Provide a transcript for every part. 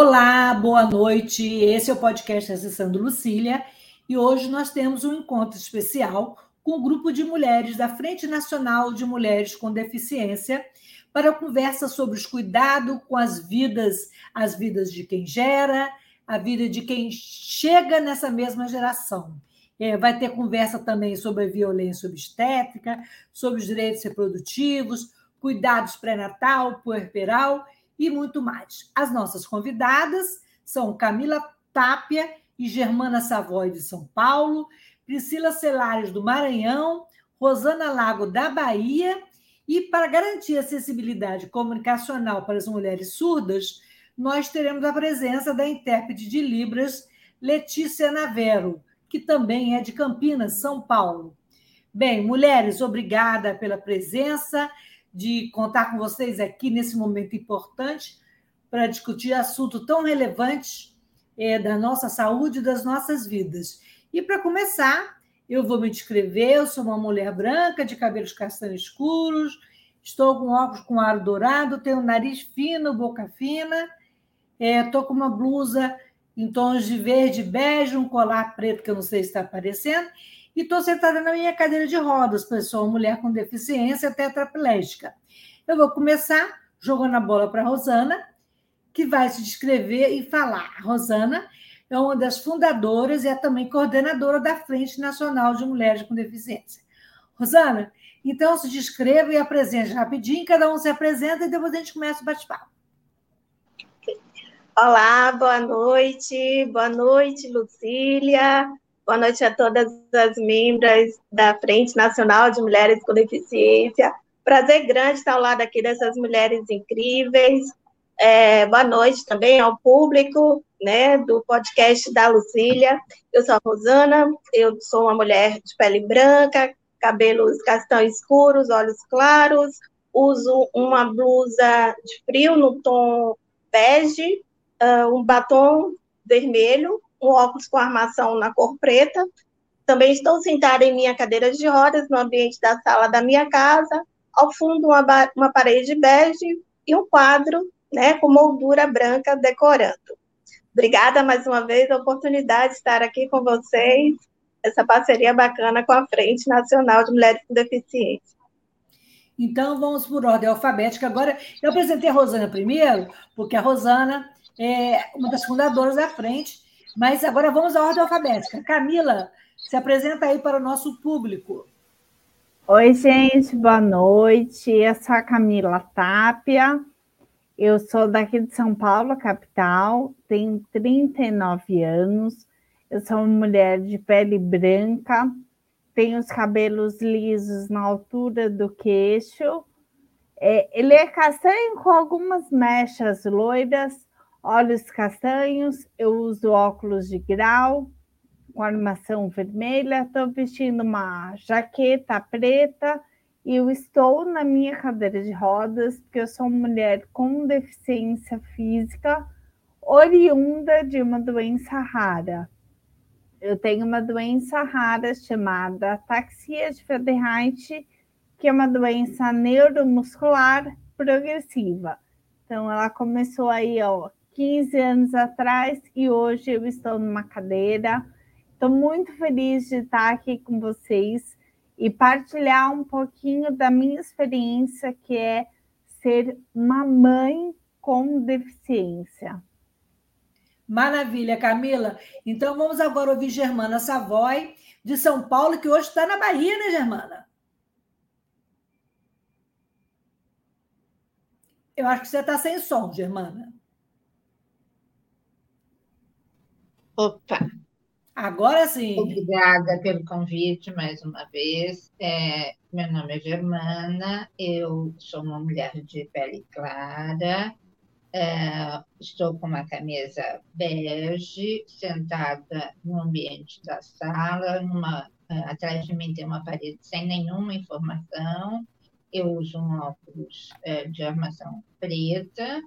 Olá, boa noite. Esse é o podcast Acessando Lucília e hoje nós temos um encontro especial com o um grupo de mulheres da Frente Nacional de Mulheres com Deficiência para conversa sobre os cuidados com as vidas, as vidas de quem gera, a vida de quem chega nessa mesma geração. É, vai ter conversa também sobre a violência obstétrica, sobre os direitos reprodutivos, cuidados pré-natal, puerperal e muito mais. As nossas convidadas são Camila Tápia e Germana Savoy de São Paulo, Priscila Celares do Maranhão, Rosana Lago da Bahia, e para garantir acessibilidade comunicacional para as mulheres surdas, nós teremos a presença da intérprete de Libras, Letícia Navero, que também é de Campinas, São Paulo. Bem, mulheres, obrigada pela presença de contar com vocês aqui nesse momento importante para discutir assunto tão relevante é, da nossa saúde e das nossas vidas. E para começar, eu vou me descrever. Eu sou uma mulher branca, de cabelos castanhos escuros, estou com óculos com aro dourado, tenho nariz fino, boca fina, estou é, com uma blusa em tons de verde bege, um colar preto que eu não sei se está aparecendo, e estou sentada na minha cadeira de rodas, uma mulher com deficiência tetraplégica. Eu vou começar jogando a bola para a Rosana, que vai se descrever e falar. A Rosana é uma das fundadoras e é também coordenadora da Frente Nacional de Mulheres com Deficiência. Rosana, então se descreva e apresente rapidinho, cada um se apresenta e depois a gente começa o bate-papo. Olá, boa noite, boa noite, Lucília. Boa noite a todas as membros da Frente Nacional de Mulheres com Deficiência. Prazer grande estar ao lado aqui dessas mulheres incríveis. É, boa noite também ao público né, do podcast da Lucília. Eu sou a Rosana, eu sou uma mulher de pele branca, cabelos castanhos escuros, olhos claros, uso uma blusa de frio no tom bege, uh, um batom vermelho um óculos com armação na cor preta. Também estou sentada em minha cadeira de rodas no ambiente da sala da minha casa. Ao fundo, uma, uma parede bege e um quadro né, com moldura branca decorando. Obrigada mais uma vez a oportunidade de estar aqui com vocês, essa parceria bacana com a Frente Nacional de Mulheres com Deficiência. Então, vamos por ordem alfabética. Agora, eu apresentei a Rosana primeiro, porque a Rosana é uma das fundadoras da frente, mas agora vamos à ordem alfabética. Camila, se apresenta aí para o nosso público. Oi, gente, boa noite. Eu sou a Camila Tápia. Eu sou daqui de São Paulo, capital, tenho 39 anos. Eu sou uma mulher de pele branca, tenho os cabelos lisos na altura do queixo. É, ele é castanho com algumas mechas loiras olhos castanhos, eu uso óculos de grau com armação vermelha, estou vestindo uma jaqueta preta e eu estou na minha cadeira de rodas porque eu sou mulher com deficiência física oriunda de uma doença rara. Eu tenho uma doença rara chamada ataxia de Friedreich, que é uma doença neuromuscular progressiva. Então, ela começou aí, ó, 15 anos atrás e hoje eu estou numa cadeira. Estou muito feliz de estar aqui com vocês e partilhar um pouquinho da minha experiência, que é ser uma mãe com deficiência. Maravilha, Camila. Então vamos agora ouvir Germana Savoy, de São Paulo, que hoje está na Bahia, né, Germana? Eu acho que você está sem som, Germana. Opa! Agora sim. Obrigada pelo convite mais uma vez. É, meu nome é Germana, eu sou uma mulher de pele clara, É, estou com uma camisa bege, sentada no ambiente da sala, numa, é, atrás de mim tem uma parede sem nenhuma informação. Eu uso um óculos é, de armação preta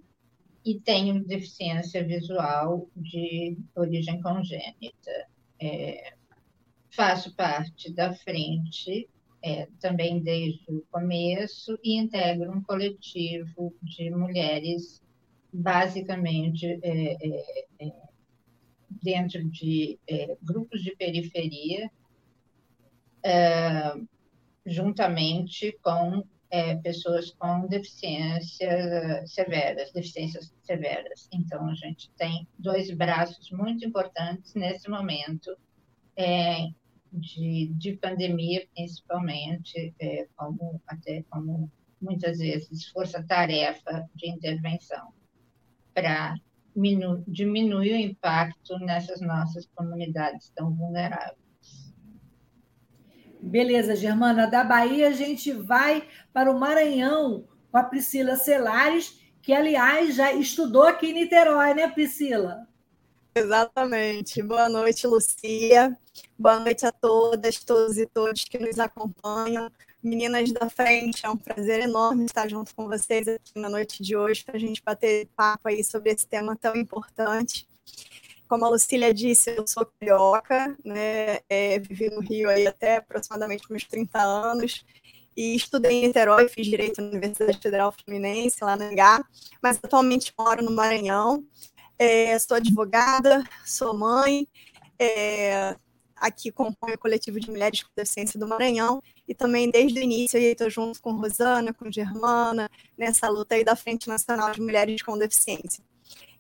e tenho deficiência visual de origem congênita. É, faço parte da frente é, também desde o começo e integro um coletivo de mulheres basicamente é, é, é dentro de é, grupos de periferia, é, juntamente com pessoas com deficiências severas, deficiências severas. Então, a gente tem dois braços muito importantes nesse momento, de, de pandemia, principalmente, é, como até como muitas vezes força-tarefa de intervenção para diminuir o impacto nessas nossas comunidades tão vulneráveis. Beleza, Germana. Da Bahia, a gente vai para o Maranhão com a Priscila Celares, que, aliás, já estudou aqui em Niterói, né, Priscila? Exatamente. Boa noite, Lucia. Boa noite a todas, todos e todos que nos acompanham. Meninas da frente, é um prazer enorme estar junto com vocês aqui na noite de hoje para a gente bater papo aí sobre esse tema tão importante. Como a Lucília disse, eu sou carioca, né? É, vivi no Rio aí até aproximadamente uns 30 anos e estudei em Niterói, fiz Direito na Universidade Federal Fluminense, lá no Engar, mas atualmente moro no Maranhão é, sou advogada, sou mãe, é, aqui compõe o coletivo de mulheres com deficiência do Maranhão e também desde o início estou junto com Rosana, com Germana, nessa luta aí da Frente Nacional de Mulheres com Deficiência.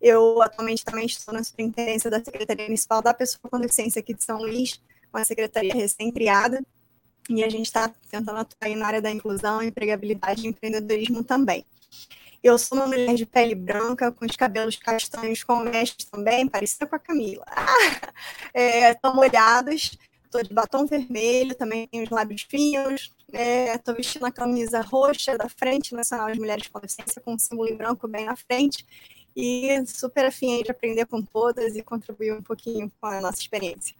Eu atualmente também estou na superintendência da Secretaria Municipal da Pessoa com Deficiência aqui de São Luís, uma secretaria recém-criada, e a gente está tentando atuar na área da inclusão, empregabilidade e empreendedorismo também. Eu sou uma mulher de pele branca, com os cabelos castanhos com mechas também, parecida com a Camila. Estão é, molhados, estou de batom vermelho, também tenho os lábios finos, estou é, vestindo a camisa roxa da Frente Nacional de Mulheres com Deficiência, com um símbolo branco bem na frente, e super afim de aprender com todas e contribuir um pouquinho com a nossa experiência.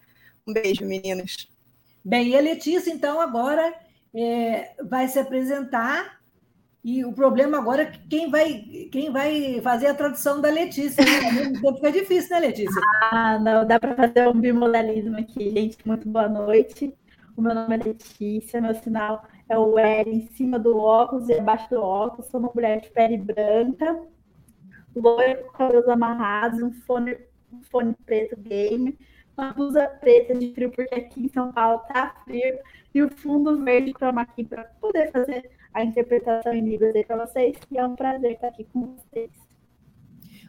Um beijo, meninas. Bem, e a Letícia, então, agora é, vai se apresentar e o problema agora é que quem vai, quem vai fazer a tradução da Letícia, né? Ao mesmo tempo fica difícil, né, Letícia? Ah, não, dá para fazer um bimodalismo aqui, gente. Muito boa noite. O meu nome é Letícia, meu sinal é o L em cima do óculos e abaixo do óculos. Sou uma mulher de pele branca, loira com cabelos amarrados, um fone, um fone preto game, uma blusa preta de frio, porque aqui em São Paulo tá frio, e o fundo verde chroma aqui para poder fazer a interpretação em Libras aí para vocês, e é um prazer estar aqui com vocês.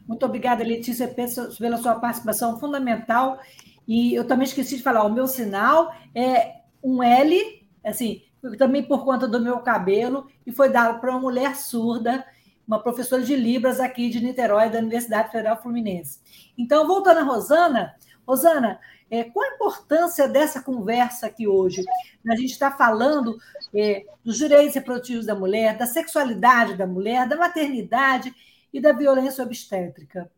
Muito obrigada, Letícia, pela sua participação fundamental. E eu também esqueci de falar, o meu sinal é um L, assim, também por conta do meu cabelo, e foi dado para uma mulher surda, uma professora de Libras aqui de Niterói, da Universidade Federal Fluminense. Então, voltando a Rosana, Rosana, é, qual a importância dessa conversa aqui hoje? A gente está falando é, dos direitos reprodutivos da mulher, da sexualidade da mulher, da maternidade e da violência obstétrica.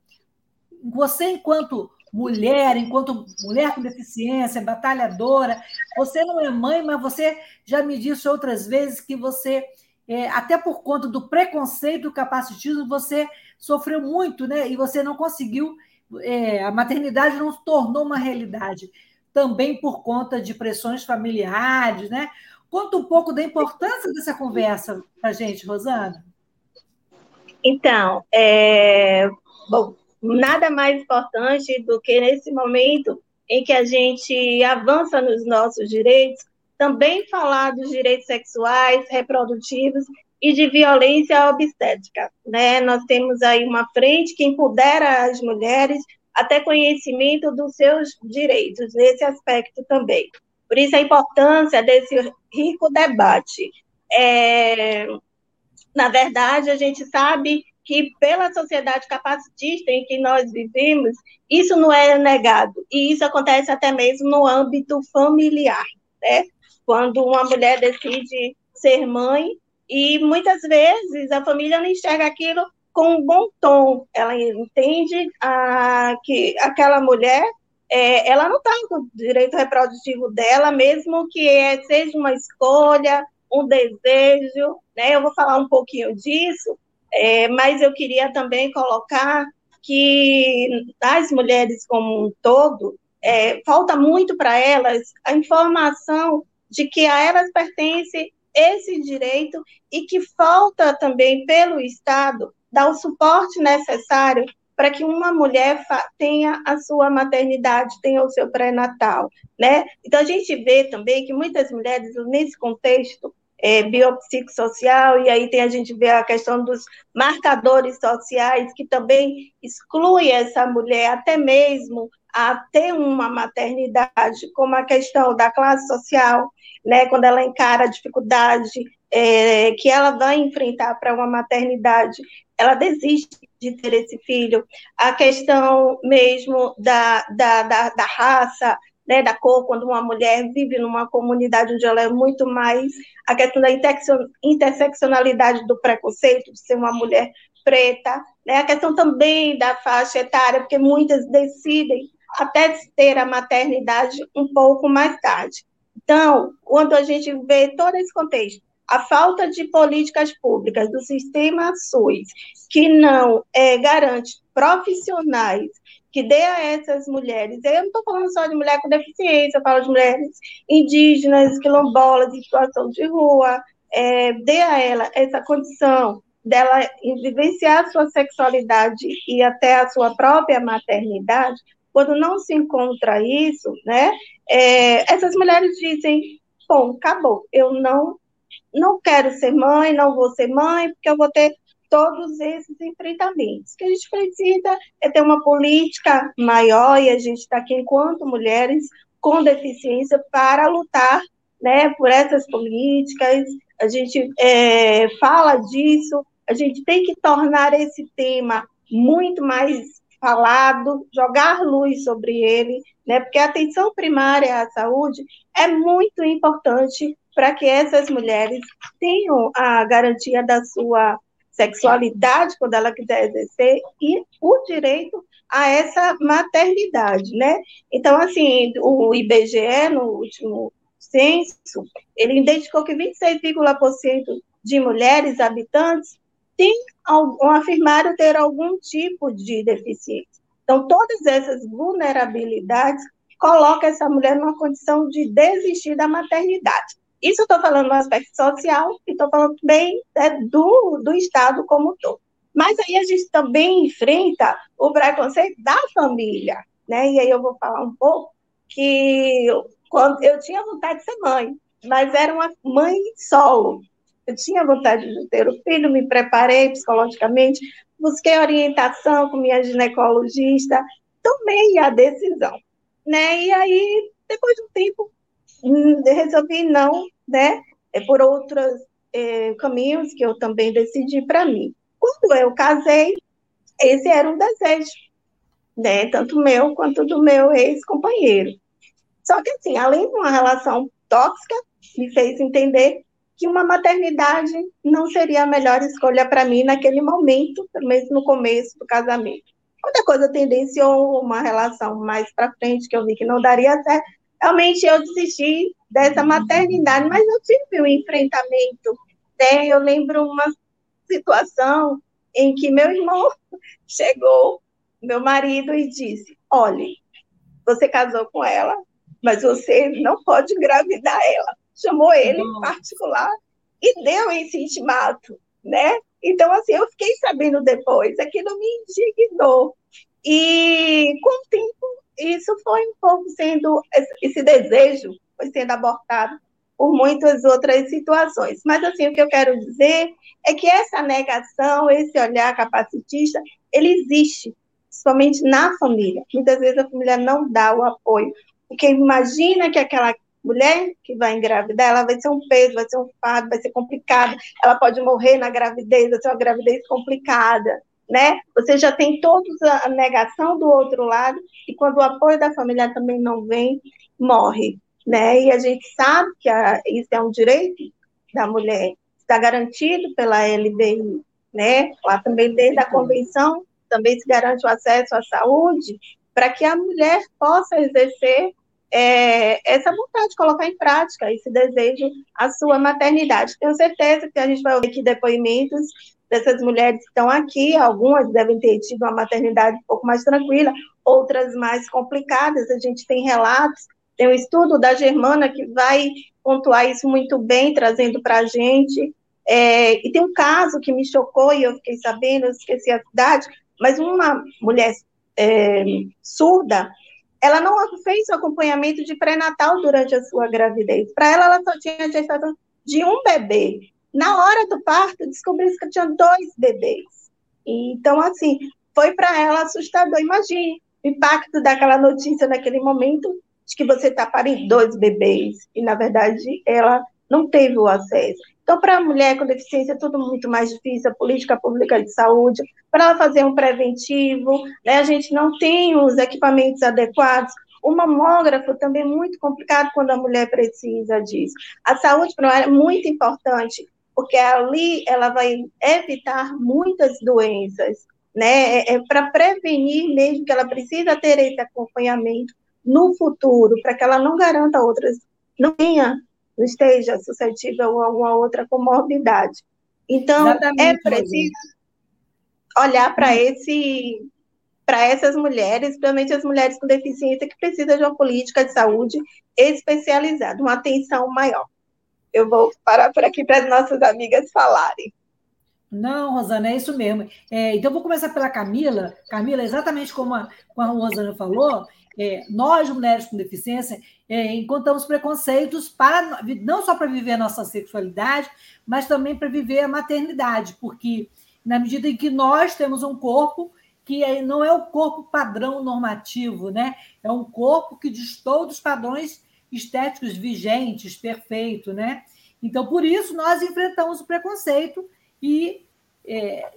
Você, enquanto mulher, enquanto mulher com deficiência, batalhadora, você não é mãe, mas você já me disse outras vezes que você, é, até por conta do preconceito, do capacitismo, você sofreu muito, né? E você não conseguiu é, a maternidade não se tornou uma realidade, também por conta de pressões familiares, né? Conta um pouco da importância dessa conversa para a gente, Rosana. Então, é, bom, nada mais importante do que nesse momento em que a gente avança nos nossos direitos, também falar dos direitos sexuais, reprodutivos e de violência obstétrica. Né? Nós temos aí uma frente que empodera as mulheres até conhecimento dos seus direitos, nesse aspecto também. Por isso a importância desse rico debate. É, na verdade, a gente sabe que pela sociedade capacitista em que nós vivemos, isso não é negado, e isso acontece até mesmo no âmbito familiar, né? Quando uma mulher decide ser mãe, e muitas vezes a família não enxerga aquilo com um bom tom. Ela entende que aquela mulher é, ela não está com o direito reprodutivo dela, mesmo que é, seja uma escolha, um desejo, né? Eu vou falar um pouquinho disso, é, mas eu queria também colocar que as mulheres como um todo, é, falta muito para elas a informação de que a elas pertence esse direito e que falta também pelo Estado dar o suporte necessário para que uma mulher tenha a sua maternidade, tenha o seu pré-natal, né? Então a gente vê também que muitas mulheres nesse contexto é, biopsicossocial, e aí tem a gente vê a questão dos marcadores sociais, que também exclui essa mulher até mesmo a ter uma maternidade, como a questão da classe social, né, quando ela encara a dificuldade é, que ela vai enfrentar para uma maternidade, ela desiste de ter esse filho. A questão mesmo da, da, da, da raça, né, da cor, quando uma mulher vive numa comunidade onde ela é muito mais a questão da interseccionalidade do preconceito, de ser uma mulher preta, né, a questão também da faixa etária, porque muitas decidem até ter a maternidade um pouco mais tarde. Então, quando a gente vê todo esse contexto, a falta de políticas públicas do sistema SUS, que não é, garante profissionais que dê a essas mulheres, eu não estou falando só de mulher com deficiência, eu falo de mulheres indígenas, quilombolas, em situação de rua, é, dê a ela essa condição dela vivenciar a sua sexualidade e até a sua própria maternidade, quando não se encontra isso, né, é, essas mulheres dizem, bom, acabou, eu não não quero ser mãe, não vou ser mãe, porque eu vou ter todos esses enfrentamentos. O que a gente precisa é ter uma política maior, e a gente está aqui enquanto mulheres com deficiência para lutar né, por essas políticas, a gente é, fala disso, a gente tem que tornar esse tema muito mais falado, jogar luz sobre ele, né, porque a atenção primária à saúde é muito importante para que essas mulheres tenham a garantia da sua sexualidade quando ela quiser exercer e o direito a essa maternidade, né? Então, assim, o IBGE, no último censo, ele identificou que 26,% de mulheres habitantes têm algum, afirmaram ter algum tipo de deficiência. Então, todas essas vulnerabilidades colocam essa mulher numa condição de desistir da maternidade. Isso eu estou falando no aspecto social e estou falando também né, do, do Estado como um todo. Mas aí a gente também enfrenta o preconceito da família, né? E aí eu vou falar um pouco que quando eu tinha vontade de ser mãe, mas era uma mãe solo. Eu tinha vontade de ter o filho, me preparei psicologicamente, busquei orientação com minha ginecologista, tomei a decisão, né? E aí, depois de um tempo, hum, resolvi não né? É por outros é, caminhos que eu também decidi para mim. Quando eu casei, esse era um desejo, né? Tanto meu quanto do meu ex-companheiro. Só que, assim, além de uma relação tóxica, me fez entender que uma maternidade não seria a melhor escolha para mim naquele momento, pelo menos no começo do casamento. Quando a coisa tendenciou uma relação mais para frente, que eu vi que não daria certo, realmente eu desisti dessa maternidade, mas eu tive um enfrentamento. Né? Eu lembro uma situação em que meu irmão chegou, meu marido, e disse: Olhe, você casou com ela, mas você não pode engravidar ela. Chamou ele em particular e deu esse intimato, né? Então, assim, eu fiquei sabendo depois, aquilo me indignou. E com o tempo isso foi um pouco sendo, esse desejo foi sendo abortado por muitas outras situações. Mas, assim, o que eu quero dizer é que essa negação, esse olhar capacitista, ele existe, somente na família. Muitas vezes a família não dá o apoio, porque imagina que aquela mulher que vai engravidar, ela vai ser um peso, vai ser um fardo, vai ser complicado, ela pode morrer na gravidez, vai ser uma gravidez complicada né? Você já tem toda a negação do outro lado, e quando o apoio da família também não vem, morre, né? E a gente sabe que a, isso é um direito da mulher, está garantido pela LBI, né? Lá também desde a convenção também se garante o acesso à saúde para que a mulher possa exercer é, essa vontade de colocar em prática esse desejo à sua maternidade. Tenho certeza que a gente vai ouvir aqui depoimentos dessas mulheres que estão aqui, algumas devem ter tido uma maternidade um pouco mais tranquila, outras mais complicadas. A gente tem relatos, tem um estudo da Germana que vai pontuar isso muito bem, trazendo para a gente. É, e tem um caso que me chocou e eu fiquei sabendo, eu esqueci a cidade, mas uma mulher é, surda ela não fez o acompanhamento de pré-natal durante a sua gravidez. Para ela, ela só tinha gestação de um bebê. Na hora do parto, descobriu que tinha dois bebês. Então, assim, foi para ela assustador. Imagine o impacto daquela notícia naquele momento de que você está parindo dois bebês. E, na verdade, ela não teve o acesso. Então, para a mulher com deficiência, é tudo muito mais difícil, a política pública de saúde, para ela fazer um preventivo, né, a gente não tem os equipamentos adequados, o mamógrafo também é muito complicado quando a mulher precisa disso. A saúde ela é muito importante, porque ali ela vai evitar muitas doenças, né? É, é para prevenir mesmo que ela precisa ter esse acompanhamento no futuro, para que ela não garanta outras, não tenha não esteja suscetível a alguma outra comorbidade. Então, Exatamente, é preciso olhar para esse para essas mulheres, principalmente as mulheres com deficiência que precisam de uma política de saúde especializada, uma atenção maior. Eu vou parar por aqui para as nossas amigas falarem. Não, Rosana, é isso mesmo. É, então, vou começar pela Camila. Camila, exatamente como a, como a Rosana falou, é, nós, mulheres com deficiência, é, encontramos preconceitos para não só para viver a nossa sexualidade, mas também para viver a maternidade, porque na medida em que nós temos um corpo que é, não é o corpo padrão normativo, né? É um corpo que distou dos padrões estéticos vigentes, perfeito, né? Então, por isso, nós enfrentamos o preconceito e é,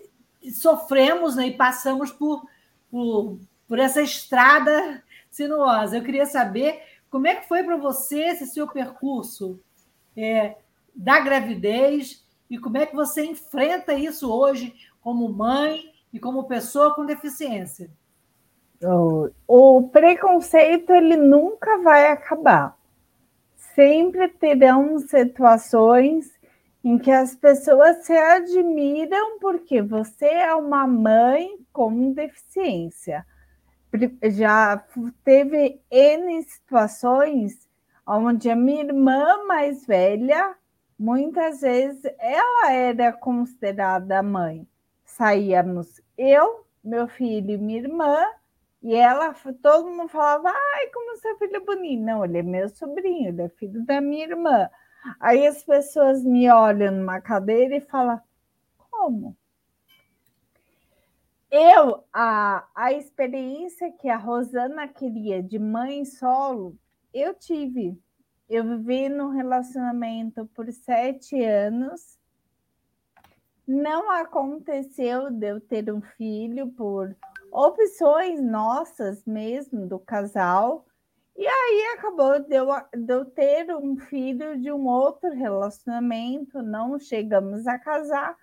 sofremos né, e passamos por, por, por essa estrada sinuosa. Eu queria saber como é que foi para você esse seu percurso é, da gravidez e como é que você enfrenta isso hoje como mãe e como pessoa com deficiência. O, o preconceito ele nunca vai acabar. Sempre terão situações em que as pessoas se admiram porque você é uma mãe com deficiência já teve N situações onde a minha irmã mais velha, muitas vezes, ela era considerada mãe. Saíamos eu, meu filho e minha irmã, e ela, todo mundo falava, ai, como seu filho é bonito. Não, ele é meu sobrinho, ele é filho da minha irmã. Aí as pessoas me olham numa cadeira e falam, como? Eu, a, a experiência que a Rosana queria de mãe solo, eu tive. Eu vivi num relacionamento por sete anos. Não aconteceu de eu ter um filho por opções nossas mesmo, do casal. E aí acabou de eu, de eu ter um filho de um outro relacionamento, não chegamos a casar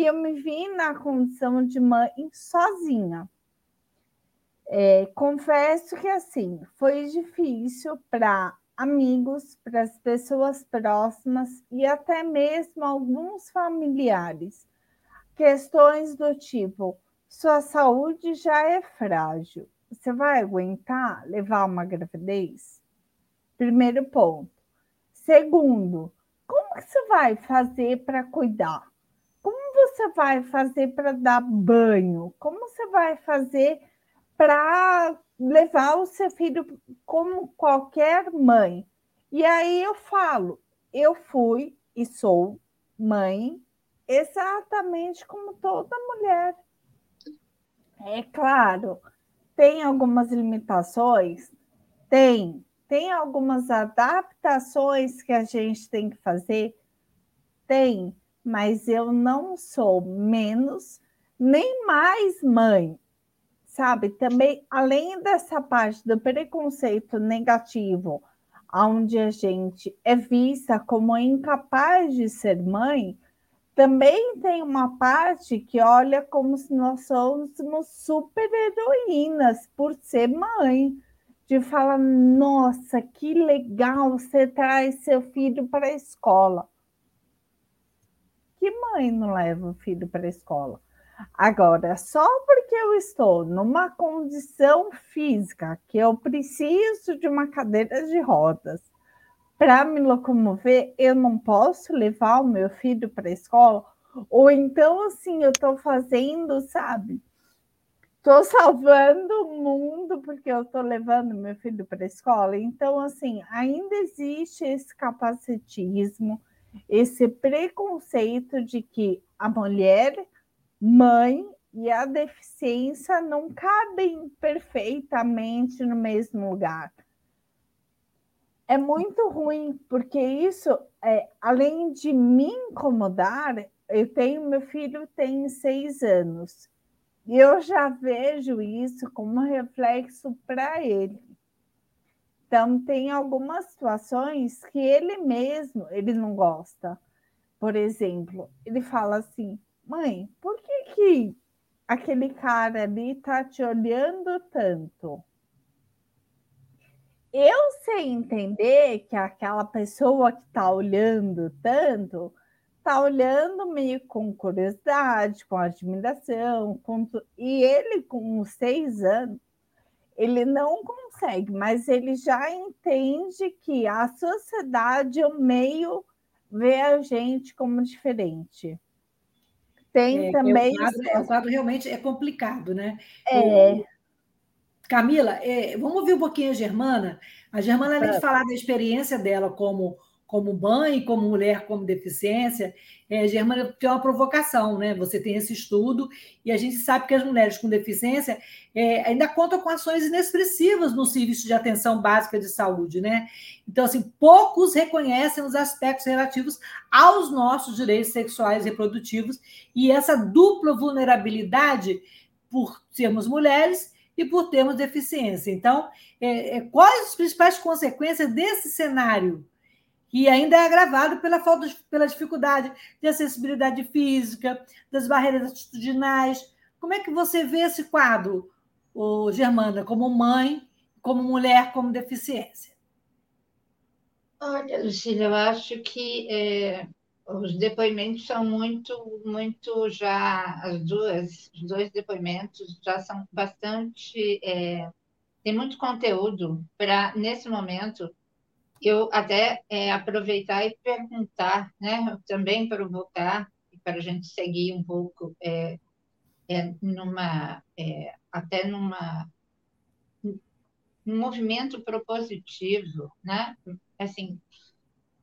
e eu me vi na condição de mãe sozinha. É, confesso que assim foi difícil para amigos, para as pessoas próximas e até mesmo alguns familiares. Questões do tipo: sua saúde já é frágil, você vai aguentar levar uma gravidez? Primeiro ponto. Segundo, como que você vai fazer para cuidar? Você vai fazer para dar banho? Como você vai fazer para levar o seu filho como qualquer mãe? E aí eu falo, eu fui e sou mãe exatamente como toda mulher. É claro, tem algumas limitações? Tem. Tem algumas adaptações que a gente tem que fazer? Tem mas eu não sou menos nem mais mãe, sabe? Também, além dessa parte do preconceito negativo, onde a gente é vista como incapaz de ser mãe, também tem uma parte que olha como se nós fôssemos super heroínas por ser mãe, de falar: nossa, que legal, você traz seu filho para a escola. Que mãe não leva o filho para a escola? Agora, só porque eu estou numa condição física que eu preciso de uma cadeira de rodas para me locomover, eu não posso levar o meu filho para a escola? Ou então, assim, eu estou fazendo, sabe? Estou salvando o mundo porque eu estou levando meu filho para a escola. Então, assim, ainda existe esse capacitismo, esse preconceito de que a mulher, mãe e a deficiência não cabem perfeitamente no mesmo lugar é muito ruim, porque isso, é, além de me incomodar, eu tenho, meu filho tem seis anos, e eu já vejo isso como reflexo para ele. Então, tem algumas situações que ele mesmo, ele não gosta. Por exemplo, ele fala assim, mãe, por que, que aquele cara ali está te olhando tanto? eu sei entender que aquela pessoa que está olhando tanto está olhando meio com curiosidade, com admiração, com... e ele com seis anos ele não consegue, mas ele já entende que a sociedade, o meio, vê a gente como diferente. Tem é, também. O quadro, é, o quadro, realmente é complicado, né? É. O, Camila, é, vamos ouvir um pouquinho a Germana. A Germana, além de é. falar da experiência dela como, como mãe, como mulher com deficiência, é, Germana tem uma provocação, né? Você tem esse estudo e a gente sabe que as mulheres com deficiência é, ainda contam com ações inexpressivas no serviço de atenção básica de saúde, né? Então, assim, poucos reconhecem os aspectos relativos aos nossos direitos sexuais e reprodutivos e essa dupla vulnerabilidade por sermos mulheres e por termos deficiência. Então, é, é, quais as principais consequências desse cenário? Que ainda é agravado pela falta pela dificuldade de acessibilidade física, das barreiras atitudinais. Como é que você vê esse quadro, o Germana, como mãe, como mulher, como deficiência? Olha, Lucília, eu acho que é, os depoimentos são muito, muito já, as duas, os dois depoimentos já são bastante, é, tem muito conteúdo para, nesse momento, eu até é, aproveitar e perguntar, né, também provocar, para a gente seguir um pouco é, é, numa, é, até numa, um movimento propositivo, né, assim,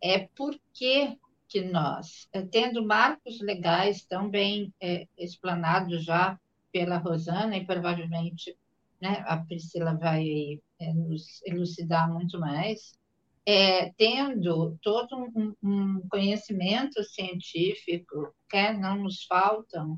é porque que nós, eh, tendo marcos legais tão bem é, explanados já pela Rosana, e provavelmente né, a Priscila vai é, nos elucidar muito mais, é, tendo todo um, um, conhecimento científico, que não nos faltam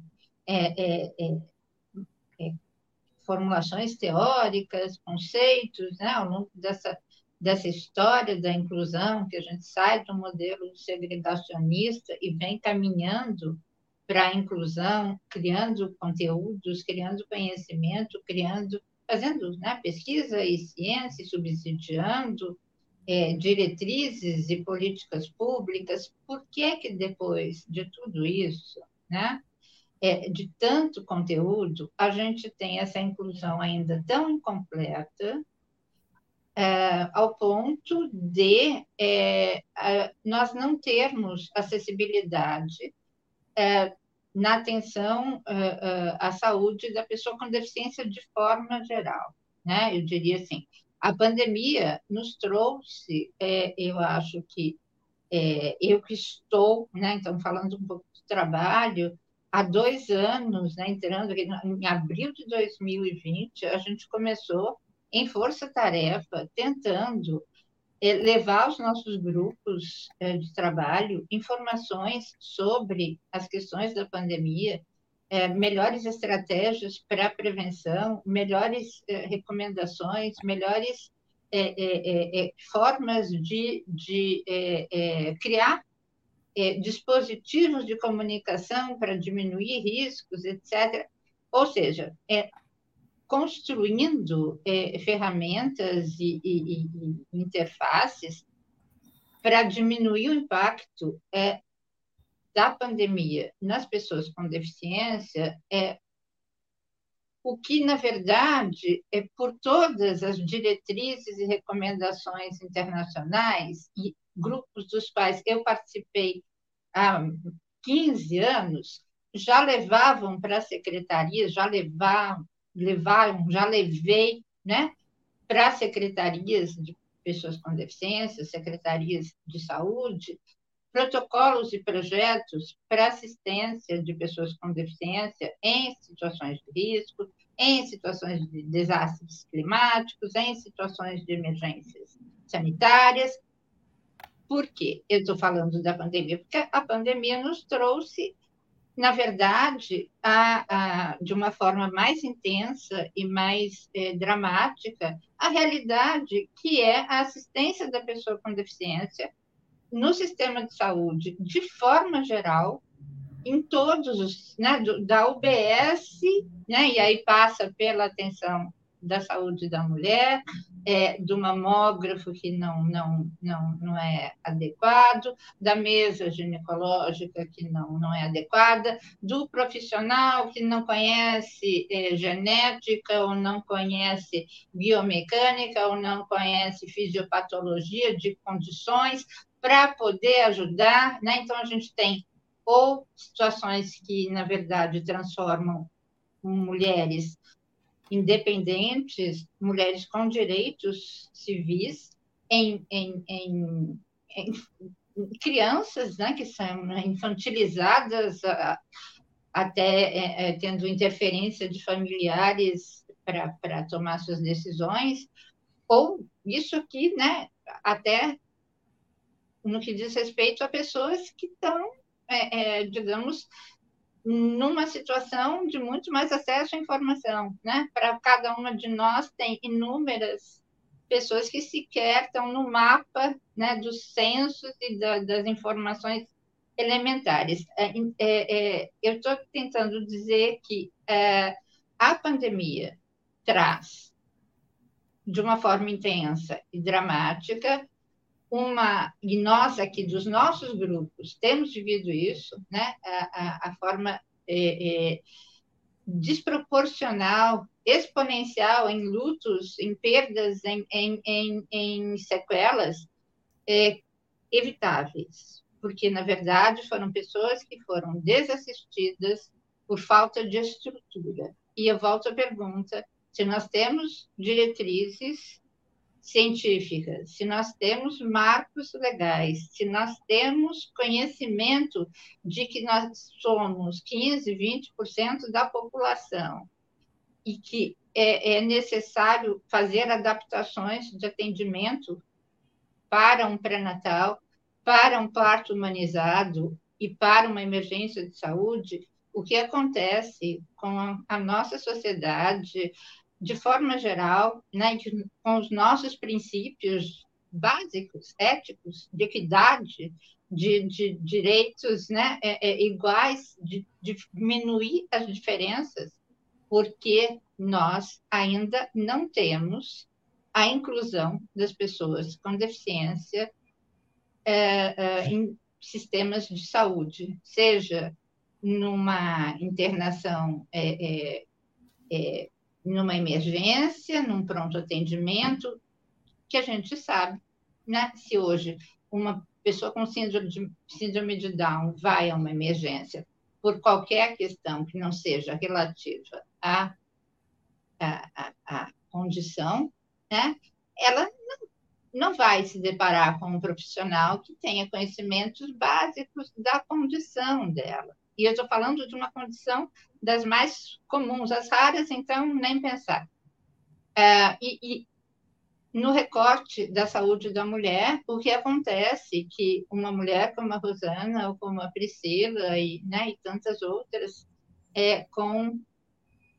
formulações teóricas, conceitos, né, ao longo dessa dessa história da inclusão, que a gente sai do modelo segregacionista e vem caminhando para a inclusão, criando conteúdos, criando conhecimento, criando, fazendo né, pesquisa e ciência, subsidiando é, diretrizes e políticas públicas. Por que que depois de tudo isso, né, é, de tanto conteúdo, a gente tem essa inclusão ainda tão incompleta, é, ao ponto de é, nós não termos acessibilidade é, na atenção é, é, à saúde da pessoa com deficiência de forma geral. Né? Eu diria assim, a pandemia nos trouxe, é, eu acho que eu que estou, né, então falando um pouco do trabalho, há dois anos, né, entrando em abril de 2020, a gente começou em força-tarefa, tentando eh, levar aos nossos grupos eh, de trabalho informações sobre as questões da pandemia, eh, melhores estratégias para prevenção, melhores recomendações, melhores formas de, de criar é, dispositivos de comunicação para diminuir riscos, etc. Ou seja, é, construindo é, ferramentas e, e, e, interfaces para diminuir o impacto é, da pandemia nas pessoas com deficiência, é, o que, na verdade, é por todas as diretrizes e recomendações internacionais e grupos dos pais, eu participei há 15 anos, já levavam para a secretaria, já levavam levaram, já levei, né, para secretarias de pessoas com deficiência, secretarias de saúde, protocolos e projetos para assistência de pessoas com deficiência em situações de risco, em situações de desastres climáticos, em situações de emergências sanitárias. Por quê? Eu estou falando da pandemia? Porque a pandemia nos trouxe na verdade, a, a, de uma forma mais intensa e mais é, dramática, a realidade que é a assistência da pessoa com deficiência no sistema de saúde, de forma geral, em todos os, né, do, da UBS, né, e aí passa pela atenção da saúde da mulher, é, do mamógrafo que não, não, não, não é adequado, da mesa ginecológica que não, não é adequada, do profissional que não conhece é, genética ou não conhece biomecânica ou não conhece fisiopatologia de condições para poder ajudar. Né? Então, a gente tem ou situações que, na verdade, transformam mulheres independentes, mulheres com direitos civis, em, em, em, em crianças né, que são infantilizadas, a, até é, é, tendo interferência de familiares para tomar suas decisões, ou isso aqui, né, até no que diz respeito a pessoas que estão, é, é, digamos, numa situação de muito mais acesso à informação, né? Para cada uma de nós tem inúmeras pessoas que sequer estão no mapa, né, dos censos e da, das informações elementares. É, é, é, eu estou tentando dizer que é, a pandemia traz, de uma forma intensa e dramática, uma, e nós aqui dos nossos grupos temos vivido isso, né? a, a, a forma é, é, desproporcional, exponencial em lutos, em perdas, em, em, em, em sequelas é, evitáveis, porque, na verdade, foram pessoas que foram desassistidas por falta de estrutura. E eu volto à pergunta: se nós temos diretrizes científicas, se nós temos marcos legais, se nós temos conhecimento de que nós somos 15, 20% da população e que é, é necessário fazer adaptações de atendimento para um pré-natal, para um parto humanizado e para uma emergência de saúde, o que acontece com a nossa sociedade, de forma geral, né, de, com os nossos princípios básicos, éticos, de equidade, de, de direitos né, é, é, iguais, de, de diminuir as diferenças, porque nós ainda não temos a inclusão das pessoas com deficiência é, é, em sistemas de saúde, seja numa internação é, é, é numa emergência, num pronto atendimento, que a gente sabe, né? Se hoje uma pessoa com síndrome de, síndrome de Down vai a uma emergência por qualquer questão que não seja relativa à, à, à, condição, né? Ela não, não vai se deparar com um profissional que tenha conhecimentos básicos da condição dela. E eu estou falando de uma condição das mais comuns, as raras, então, nem pensar. É, e, e, no recorte da saúde da mulher, o que acontece que uma mulher como a Rosana ou como a Priscila e, né, e tantas outras, é, com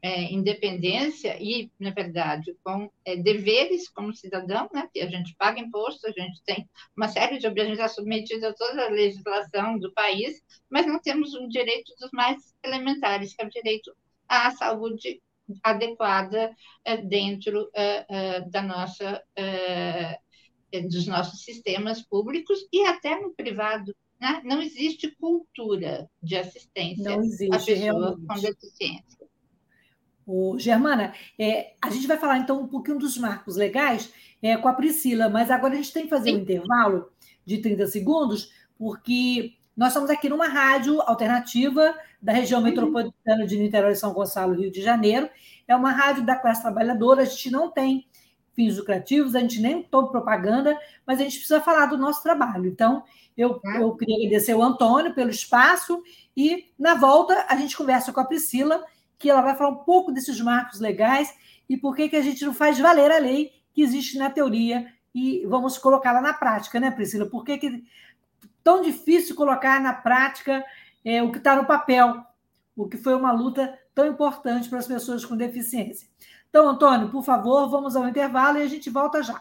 é, independência e, na verdade, com é, deveres como cidadão, né? que a gente paga imposto, a gente tem uma série de obrigações submetidas a toda a legislação do país, mas não temos um direito dos mais elementares, que é o direito à saúde adequada é, dentro é, é, da nossa dos nossos sistemas públicos e até no privado. Né? Não existe cultura de assistência existe, à pessoa realmente. com deficiência. O, Germana, é, a gente vai falar então um pouquinho dos marcos legais é, com a Priscila, mas agora a gente tem que fazer Sim. um intervalo de 30 segundos, porque nós estamos aqui numa rádio alternativa da região uhum. metropolitana de Niterói, São Gonçalo, Rio de Janeiro. É uma rádio da classe trabalhadora, a gente não tem fins lucrativos, a gente nem toma propaganda, mas a gente precisa falar do nosso trabalho. Então, eu, tá. eu queria agradecer o Antônio pelo espaço e, na volta, a gente conversa com a Priscila que ela vai falar um pouco desses marcos legais e por que, que a gente não faz valer a lei que existe na teoria e vamos colocá-la na prática, né, Priscila? Por que, que tão difícil colocar na prática é, o que está no papel, o que foi uma luta tão importante para as pessoas com deficiência? Então, Antônio, por favor, vamos ao intervalo e a gente volta já.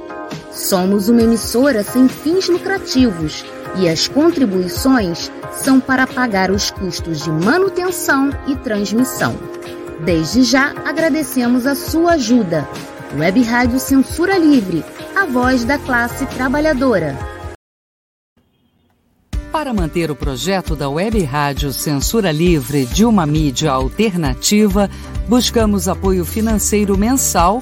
Somos uma emissora sem fins lucrativos e as contribuições são para pagar os custos de manutenção e transmissão. Desde já agradecemos a sua ajuda. Web Rádio Censura Livre, a voz da classe trabalhadora. Para manter o projeto da Web Rádio Censura Livre de uma mídia alternativa, buscamos apoio financeiro mensal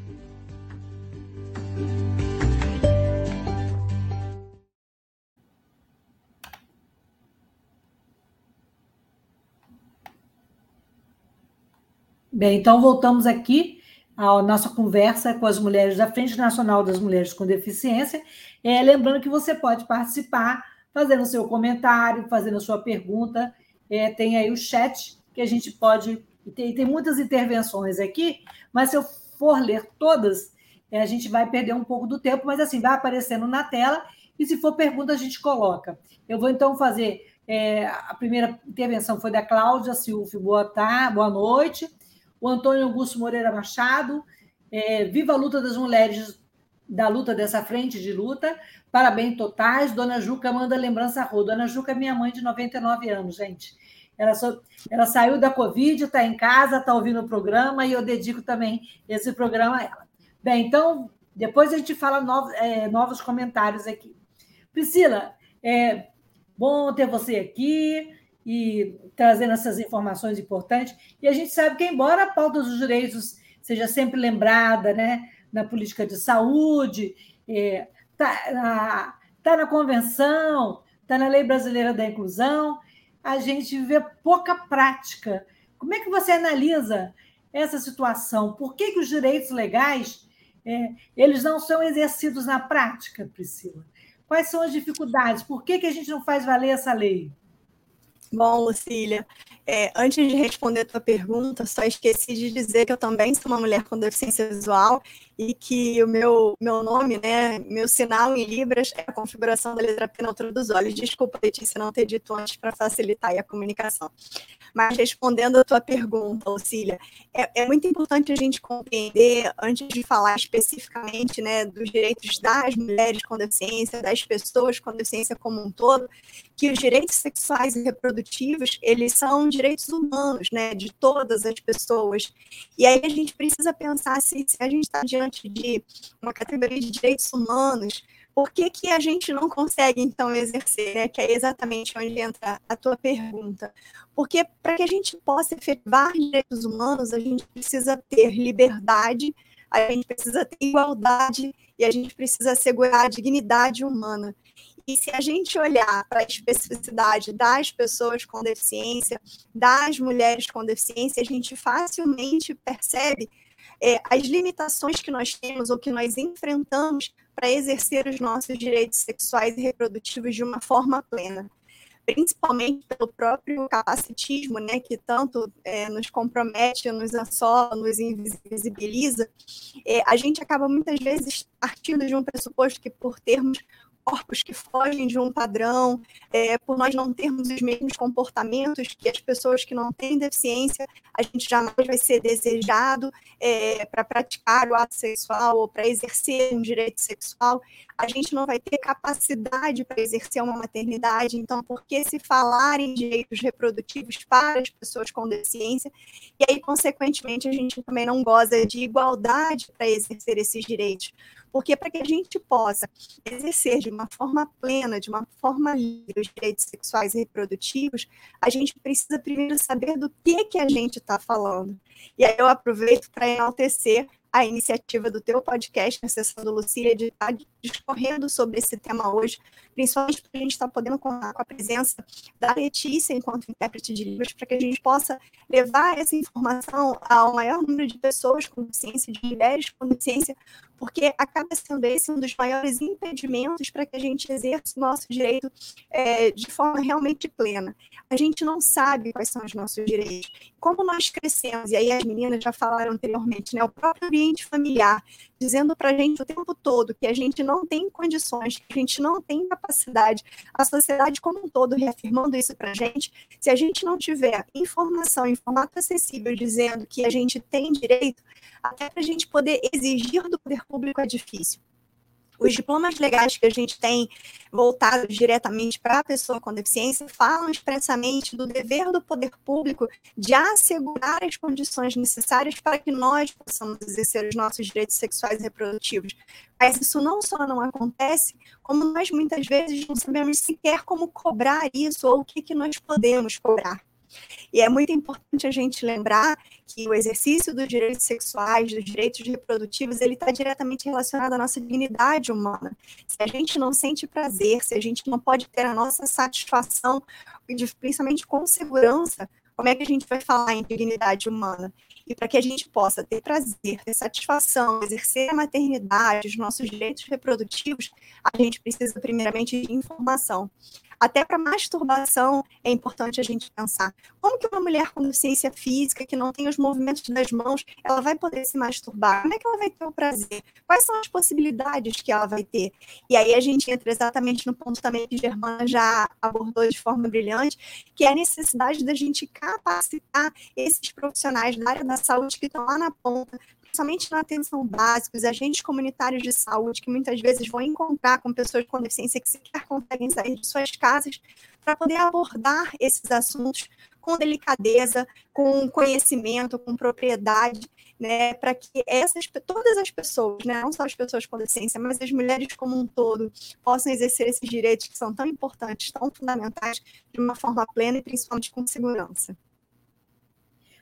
Bem, então voltamos aqui à nossa conversa com as mulheres da Frente Nacional das Mulheres com Deficiência. É, lembrando que você pode participar fazendo seu comentário, fazendo sua pergunta. É, tem aí o chat que a gente pode. Tem, tem muitas intervenções aqui, mas se eu for ler todas, é, a gente vai perder um pouco do tempo, mas assim, vai aparecendo na tela e se for pergunta, a gente coloca. Eu vou então fazer. É, a primeira intervenção foi da Cláudia Silvio. Boa tarde, boa noite o Antônio Augusto Moreira Machado. É, viva a luta das mulheres da luta dessa frente de luta. Parabéns totais. Dona Juca manda lembrança rua. Dona Juca é minha mãe de 99 anos, gente. Ela, ela saiu da Covid, está em casa, está ouvindo o programa e eu dedico também esse programa a ela. Bem, então, depois a gente fala novos, é, novos comentários aqui. Priscila, é bom ter você aqui. E trazendo essas informações importantes. E a gente sabe que, embora a pauta dos direitos seja sempre lembrada né, na política de saúde, está é, tá na, tá na convenção, está na Lei Brasileira da Inclusão, a gente vê pouca prática. Como é que você analisa essa situação? Por que, que os direitos legais é, eles não são exercidos na prática, Priscila? Quais são as dificuldades? Por que, que a gente não faz valer essa lei? Bom, Lucília, é, antes de responder a tua pergunta, só esqueci de dizer que eu também sou uma mulher com deficiência visual e que o meu, meu nome, né, meu sinal em Libras é a configuração da letra P na altura dos olhos. Desculpa, Letícia, não ter dito antes para facilitar a comunicação. Mas respondendo a tua pergunta, Lucília, é, é, muito importante a gente compreender, antes de falar especificamente né, dos direitos das mulheres com deficiência, das pessoas com deficiência como um todo, que os direitos sexuais e reprodutivos, eles são direitos humanos, né, de todas as pessoas. E aí a gente precisa pensar se, se a gente está diante de uma categoria de direitos humanos, por que, que a gente não consegue, então, exercer, né? Que é exatamente onde entra a tua pergunta. Porque para que a gente possa efetivar direitos humanos, a gente precisa ter liberdade, a gente precisa ter igualdade e a gente precisa assegurar a dignidade humana. E se a gente olhar para a especificidade das pessoas com deficiência, das mulheres com deficiência, a gente facilmente percebe é, as limitações que nós temos ou que nós enfrentamos para exercer os nossos direitos sexuais e reprodutivos de uma forma plena. Principalmente pelo próprio capacitismo, né, que tanto é, nos compromete, nos assola, nos invisibiliza, é, a gente acaba muitas vezes partindo de um pressuposto que por termos corpos que fogem de um padrão, é, por nós não termos os mesmos comportamentos que as pessoas que não têm deficiência, a gente jamais vai ser desejado é, para praticar o ato sexual ou para exercer um direito sexual, a gente não vai ter capacidade para exercer uma maternidade. Então, por que se falar em direitos reprodutivos para as pessoas com deficiência? E aí, consequentemente, a gente também não goza de igualdade para exercer esses direitos porque para que a gente possa exercer de uma forma plena, de uma forma livre os direitos sexuais e reprodutivos, a gente precisa primeiro saber do que que a gente está falando. E aí eu aproveito para enaltecer a iniciativa do teu podcast, a sessão do Lucília, de estar discorrendo sobre esse tema hoje, principalmente porque a gente está podendo contar com a presença da Letícia enquanto intérprete de Libras, para que a gente possa levar essa informação ao maior número de pessoas com deficiência, de mulheres com deficiência, porque acaba sendo esse um dos maiores impedimentos para que a gente exerça o nosso direito é, de forma realmente plena. A gente não sabe quais são os nossos direitos. Como nós crescemos, e aí as meninas já falaram anteriormente, né, o próprio ambiente familiar, dizendo para a gente o tempo todo que a gente não tem condições, que a gente não tem capacidade, a sociedade como um todo reafirmando isso para a gente, se a gente não tiver informação em formato acessível dizendo que a gente tem direito, até para a gente poder exigir do poder público é difícil. Os diplomas legais que a gente tem voltados diretamente para a pessoa com deficiência falam expressamente do dever do poder público de assegurar as condições necessárias para que nós possamos exercer os nossos direitos sexuais e reprodutivos. Mas isso não só não acontece, como nós muitas vezes não sabemos sequer como cobrar isso ou o que, que nós podemos cobrar. E é muito importante a gente lembrar que o exercício dos direitos sexuais, dos direitos reprodutivos, ele está diretamente relacionado à nossa dignidade humana. Se a gente não sente prazer, se a gente não pode ter a nossa satisfação, principalmente com segurança, como é que a gente vai falar em dignidade humana? E para que a gente possa ter prazer, ter satisfação, exercer a maternidade, os nossos direitos reprodutivos, a gente precisa primeiramente de informação. Até para masturbação é importante a gente pensar. Como que uma mulher com deficiência física, que não tem os movimentos das mãos, ela vai poder se masturbar? Como é que ela vai ter o prazer? Quais são as possibilidades que ela vai ter? E aí a gente entra exatamente no ponto também que Germana já abordou de forma brilhante, que é a necessidade da gente capacitar esses profissionais da área da saúde que estão lá na ponta somente na atenção básica, os agentes comunitários de saúde, que muitas vezes vão encontrar com pessoas com deficiência que sequer conseguem sair de suas casas, para poder abordar esses assuntos com delicadeza, com conhecimento, com propriedade, né, para que essas todas as pessoas, né, não só as pessoas com deficiência, mas as mulheres como um todo, possam exercer esses direitos que são tão importantes, tão fundamentais, de uma forma plena e principalmente com segurança.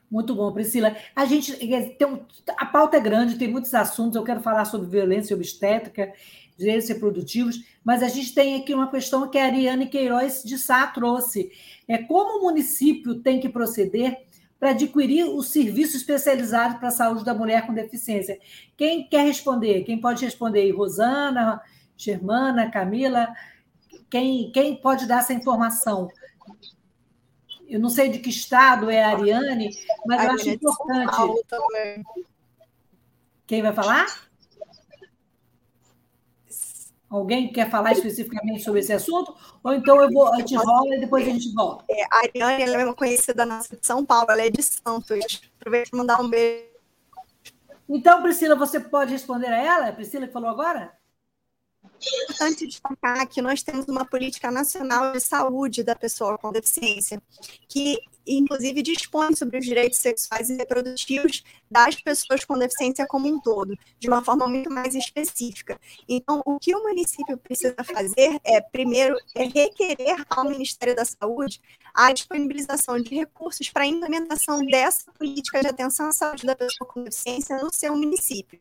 Muito bom, Priscila. A gente tem a pauta é grande, tem muitos assuntos. Eu quero falar sobre violência obstétrica, direitos reprodutivos, mas a gente tem aqui uma questão que a Ariane Queiroz de Sá trouxe. É como o município tem que proceder para adquirir o serviço especializado para a saúde da mulher com deficiência. Quem quer responder? Quem pode responder? Rosana, Germana, Camila? Quem, quem pode dar essa informação? Eu não sei de que estado é a Ariane, mas a eu acho importante. Quem vai falar? Alguém quer falar especificamente sobre esse assunto? Ou então eu vou, eu te rolo e depois a gente volta. É, a Ariane ela é uma conhecida nossa de São Paulo, ela é de Santos. Aproveito para mandar um beijo. Então, Priscila, você pode responder a ela? A Priscila que falou agora? Importante destacar que nós temos uma política nacional de saúde da pessoa com deficiência, que inclusive dispõe sobre os direitos sexuais e reprodutivos das pessoas com deficiência como um todo, de uma forma muito mais específica. Então, o que o município precisa fazer é, primeiro, é requerer ao Ministério da Saúde a disponibilização de recursos para a implementação dessa política de atenção à saúde da pessoa com deficiência no seu município.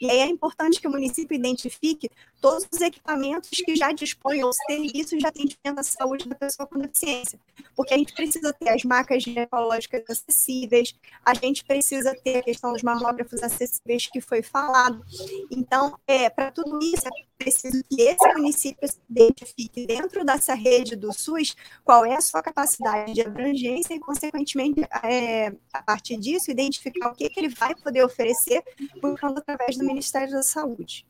E aí é importante que o município identifique todos os equipamentos que já dispõem ou serviços de atendimento à saúde da pessoa com deficiência, porque a gente precisa ter as macas ginecológicas acessíveis, a gente precisa ter a questão dos mamógrafos acessíveis que foi falado. Então, é, para tudo isso, é preciso que esse município se identifique dentro dessa rede do SUS qual é a sua capacidade de abrangência e, consequentemente, é, a partir disso, identificar o que, que ele vai poder oferecer, buscando através do Ministério da Saúde.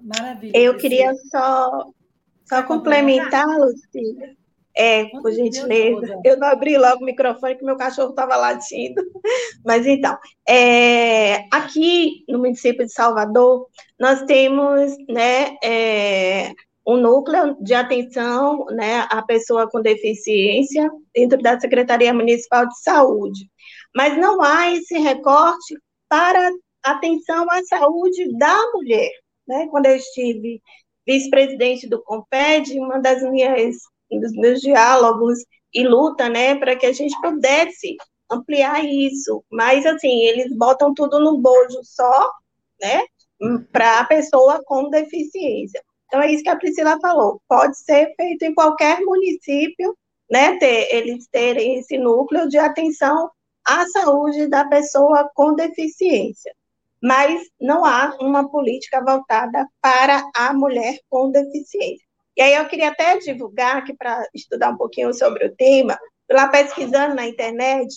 Maravilha. Eu queria só, só complementar, Lucília. É, por gentileza. Eu não abri logo o microfone, que meu cachorro estava latindo. Mas então, é, aqui no município de Salvador, nós temos né, é, um núcleo de atenção né, à pessoa com deficiência dentro da Secretaria Municipal de Saúde. Mas não há esse recorte para atenção à saúde da mulher. Né? Quando eu estive vice-presidente do COMPED, uma das minhas dos meus diálogos e luta, né, para que a gente pudesse ampliar isso. Mas, assim, eles botam tudo no bojo só, né, para a pessoa com deficiência. Então, é isso que a Priscila falou. Pode ser feito em qualquer município, né, ter, eles terem esse núcleo de atenção à saúde da pessoa com deficiência. Mas não há uma política voltada para a mulher com deficiência. E aí eu queria até divulgar que para estudar um pouquinho sobre o tema, lá pesquisando na internet,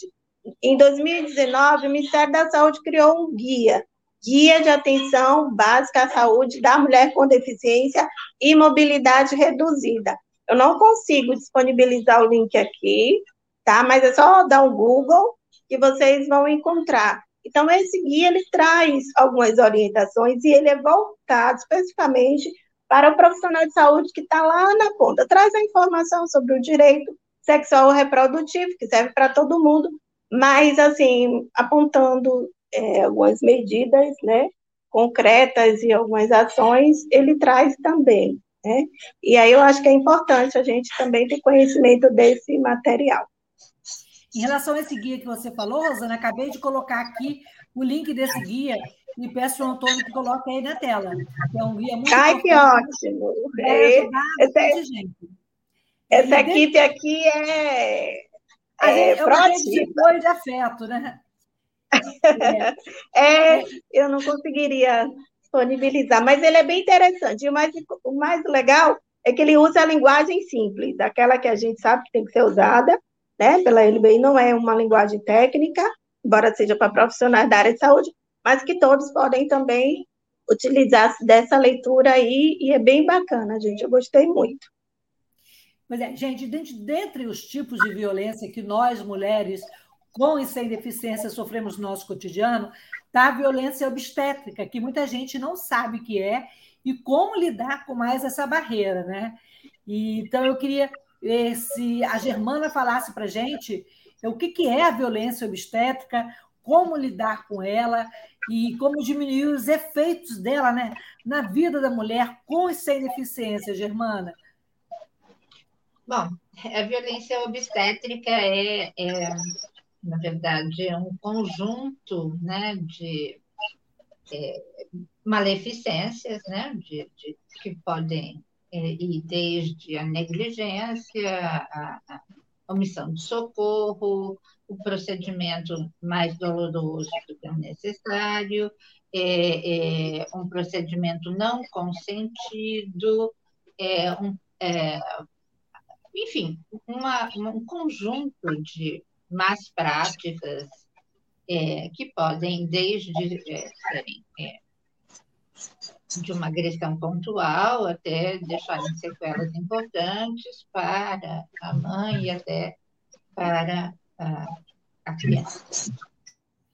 em 2019 o Ministério da Saúde criou um guia, guia de atenção básica à saúde da mulher com deficiência e mobilidade reduzida. Eu não consigo disponibilizar o link aqui, tá? Mas é só dar um Google que vocês vão encontrar. Então, esse guia ele traz algumas orientações e ele é voltado especificamente para o profissional de saúde que está lá na ponta. Traz a informação sobre o direito sexual reprodutivo, que serve para todo mundo, mas, assim, apontando é, algumas medidas, né, concretas e algumas ações, ele traz também, né? E aí eu acho que é importante a gente também ter conhecimento desse material. Em relação a esse guia que você falou, Rosana, acabei de colocar aqui o link desse guia e peço ao Antônio que coloque aí na tela. é um guia muito Ai, que ótimo! É, essa, gente. essa equipe aqui é, é eu proativa. de afeto, né? É. é, eu não conseguiria disponibilizar, mas ele é bem interessante. O mais, o mais legal é que ele usa a linguagem simples, aquela que a gente sabe que tem que ser usada, né, pela LBI, não é uma linguagem técnica, embora seja para profissionais da área de saúde, mas que todos podem também utilizar dessa leitura aí, e é bem bacana, gente, eu gostei muito. Pois é, gente, dentre os tipos de violência que nós, mulheres, com e sem deficiência, sofremos no nosso cotidiano, está a violência obstétrica, que muita gente não sabe que é e como lidar com mais essa barreira, né? E, então, eu queria se a Germana falasse para a gente o que, que é a violência obstétrica, como lidar com ela e como diminuir os efeitos dela né, na vida da mulher com e sem deficiência, Germana. Bom, a violência obstétrica é, é na verdade, é um conjunto né, de é, maleficências né, de, de, que podem é, ir desde a negligência, a, a omissão de socorro, o procedimento mais doloroso do que o necessário, é, é, um procedimento não consentido, é, um, é, enfim, uma, um conjunto de más práticas é, que podem, desde é, serem é, de uma agressão pontual até deixarem sequelas importantes para a mãe e até para a, a criança,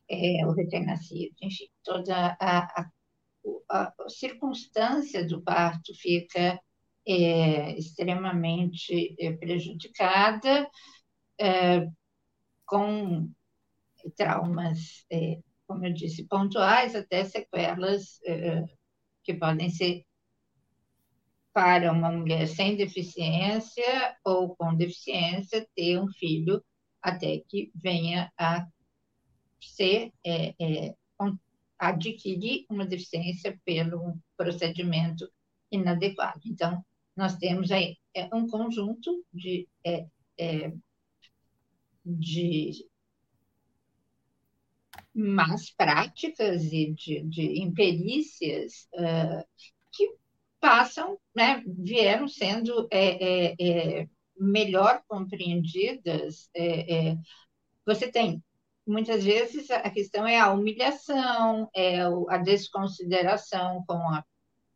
é, o recém-nascido, enfim, toda a, a, a, circunstância do parto fica é, extremamente é, prejudicada, é, com traumas, é, como eu disse, pontuais, até sequelas é, que podem ser para uma mulher sem deficiência ou com deficiência ter um filho até que venha a ser é, é, adquirir uma deficiência pelo procedimento inadequado. Então, nós temos aí é, um conjunto de, é, é, de más práticas e de, de imperícias uh, que passam, né, vieram sendo é, é, é, melhor compreendidas. É, é, você tem, muitas vezes, a questão é a humilhação, é a desconsideração com a.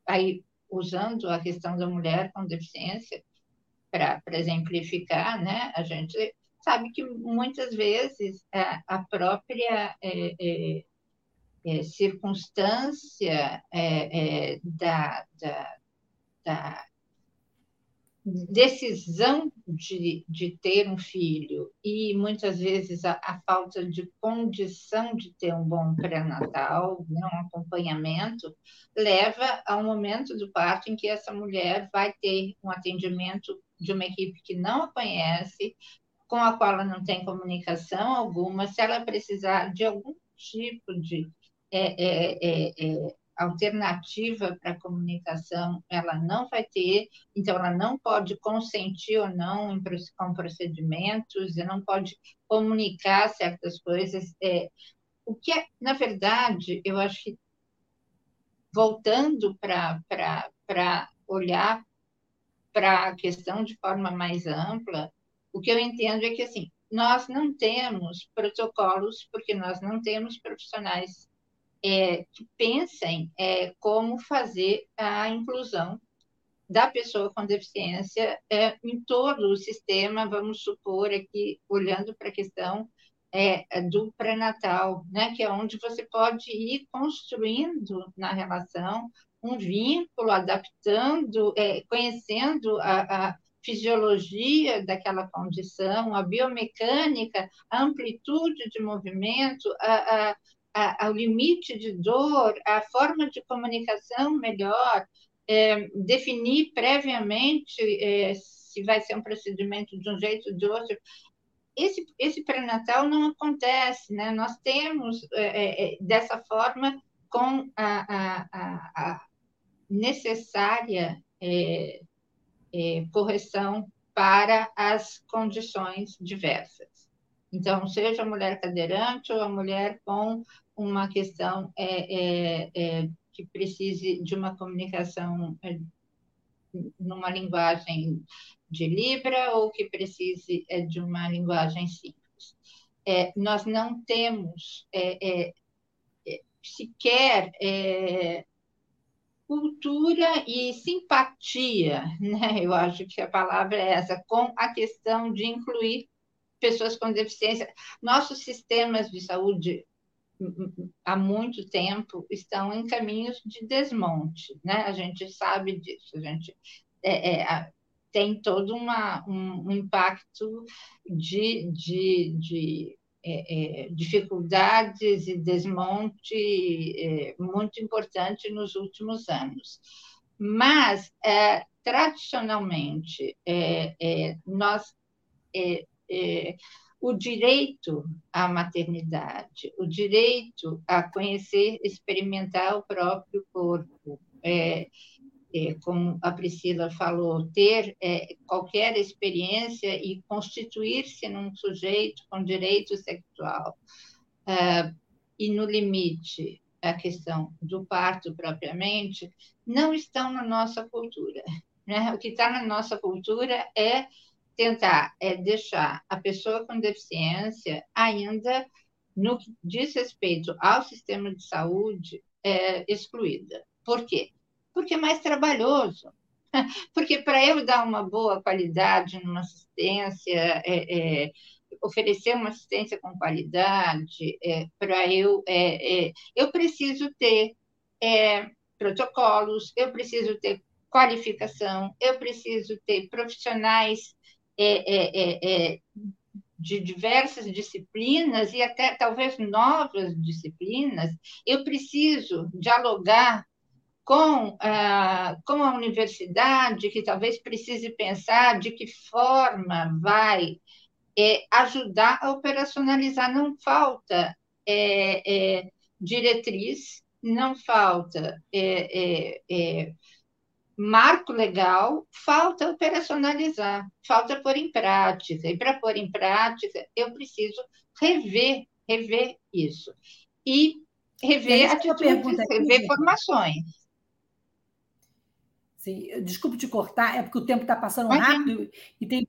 Aí, usando a questão da mulher com deficiência, para exemplificar, né, a gente sabe que muitas vezes a, a própria é, é, é circunstância é, é, da, da, da, decisão de, de ter um filho e muitas vezes a, a falta de condição de ter um bom pré-natal, né, um acompanhamento, leva a um momento do parto em que essa mulher vai ter um atendimento de uma equipe que não a conhece, com a qual ela não tem comunicação alguma, se ela precisar de algum tipo de é, é, é, é alternativa para comunicação, ela não vai ter, então ela não pode consentir ou não em, com procedimentos, e não pode comunicar certas coisas. É, o que é, na verdade, eu acho que voltando para olhar para a questão de forma mais ampla, o que eu entendo é que, assim, nós não temos protocolos porque nós não temos profissionais é, que pensem é, como fazer a inclusão da pessoa com deficiência é, em todo o sistema, vamos supor aqui, olhando para a questão é, do pré-natal, né, que é onde você pode ir construindo na relação um vínculo, adaptando, é, conhecendo a, a fisiologia daquela condição, a biomecânica, a amplitude de movimento, a, a, a, limite de dor, a forma de comunicação melhor, é, definir previamente é, se vai ser um procedimento de um jeito ou de outro. Esse, esse pré-natal não acontece, né? Nós temos, é, é, é dessa forma, com a, a, a necessária é, correção para as condições diversas. Então, seja a mulher cadeirante ou a mulher com uma questão é, é, é que precise de uma comunicação é, numa linguagem de Libra ou que precise é, de uma linguagem simples. nós não temos sequer cultura e simpatia, né? Eu acho que a palavra é essa, com a questão de incluir pessoas com deficiência. Nossos sistemas de saúde há muito tempo estão em caminhos de desmonte, né? A gente sabe disso, a gente é, é, tem todo uma, um, um impacto de, de, de é, é, dificuldades e desmonte é, muito importante nos últimos anos. Mas, é, tradicionalmente, nós o direito à maternidade, o direito a conhecer, experimentar o próprio corpo, é, como a Priscila falou, ter é, qualquer experiência e constituir-se num sujeito com direito sexual. É, e, no limite, a questão do parto propriamente, não estão na nossa cultura. Né? O que está na nossa cultura é tentar é deixar a pessoa com deficiência ainda no que diz respeito ao sistema de saúde é, excluída. Por quê? Porque é mais trabalhoso. Porque para eu dar uma boa qualidade numa assistência, é, é, oferecer uma assistência com qualidade, é, para eu, é, é, eu preciso ter é, protocolos, eu preciso ter qualificação, eu preciso ter profissionais de diversas disciplinas e até talvez novas disciplinas, eu preciso dialogar com, ah, com a universidade, que talvez precise pensar de que forma vai é, ajudar a operacionalizar. Não falta é, é, diretriz, não falta é, é, marco legal, falta operacionalizar, falta pôr em prática. E para pôr em prática, eu preciso rever, rever isso. E rever atitudes, rever formações. Sim, desculpe te cortar, é porque o tempo está passando rápido e tem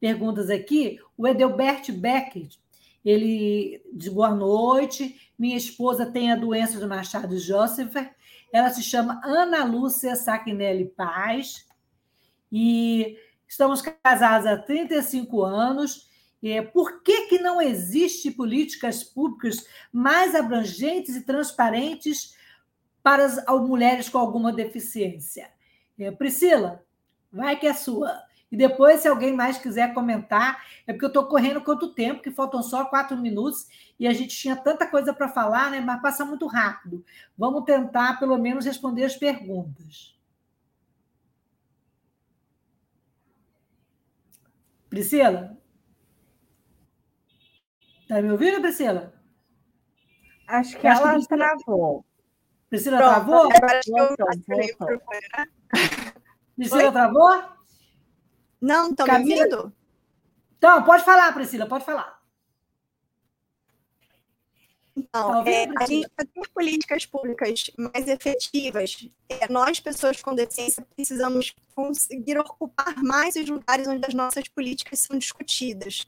perguntas aqui. O Edelbert Beckett, ele diz boa noite. Minha esposa tem a doença do Machado Joseph ela se chama Ana Lúcia Saquinelli Paz e estamos casados há 35 anos. E por que, que não existe políticas públicas mais abrangentes e transparentes para as mulheres com alguma deficiência? É, Priscila, vai que é sua. E depois, se alguém mais quiser comentar, é porque eu estou correndo quanto tempo, que faltam só quatro minutos e a gente tinha tanta coisa para falar, né? mas passa muito rápido. Vamos tentar, pelo menos, responder as perguntas. Priscila? Está me ouvindo, Priscila? Acho que ela que travou. Priscila Pronto, travou? Agora acho que eu... Priscila travou? Não, estão me ouvindo? Então, pode falar, Priscila, pode falar. Então, é, a gente para ter políticas públicas mais efetivas, é, nós, pessoas com deficiência, precisamos conseguir ocupar mais os lugares onde as nossas políticas são discutidas.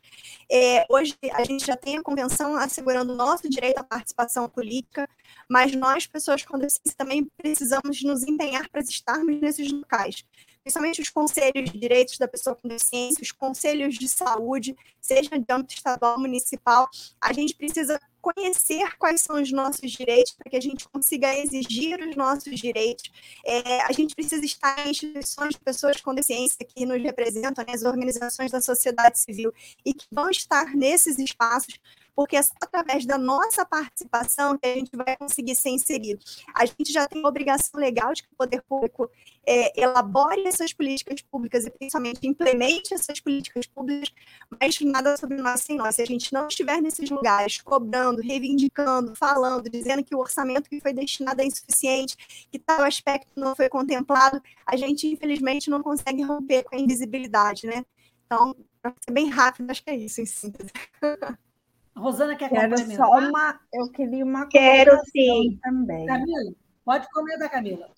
É, hoje, a gente já tem a convenção assegurando o nosso direito à participação política, mas nós, pessoas com deficiência, também precisamos nos empenhar para estarmos nesses locais principalmente os conselhos de direitos da pessoa com deficiência, os conselhos de saúde, seja de âmbito estadual, municipal, a gente precisa conhecer quais são os nossos direitos para que a gente consiga exigir os nossos direitos. É, a gente precisa estar em instituições de pessoas com deficiência que nos representam, né, as organizações da sociedade civil, e que vão estar nesses espaços porque é só através da nossa participação que a gente vai conseguir ser inserido. A gente já tem obrigação legal de que o poder público é, elabore essas políticas públicas e principalmente implemente essas políticas públicas, mas nada sobre nós sem nós. Se a gente não estiver nesses lugares cobrando, reivindicando, falando, dizendo que o orçamento que foi destinado é insuficiente, que tal aspecto não foi contemplado, a gente infelizmente não consegue romper com a invisibilidade, né? Então, para ser bem rápido, acho que é isso em síntese. Rosana quer Quero complementar? Só uma, eu queria uma Quero sim. também. Camila, pode comentar, Camila.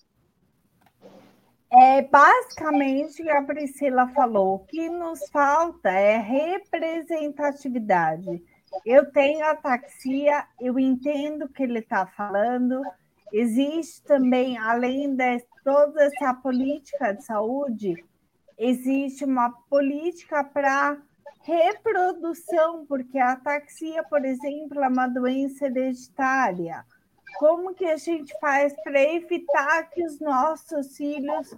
É basicamente o que a Priscila falou. O que nos falta é representatividade. Eu tenho ataxia, eu entendo o que ele está falando. Existe também, além de toda essa política de saúde, existe uma política para reprodução, porque a ataxia, por exemplo, é uma doença hereditária. Como que a gente faz para evitar que os nossos filhos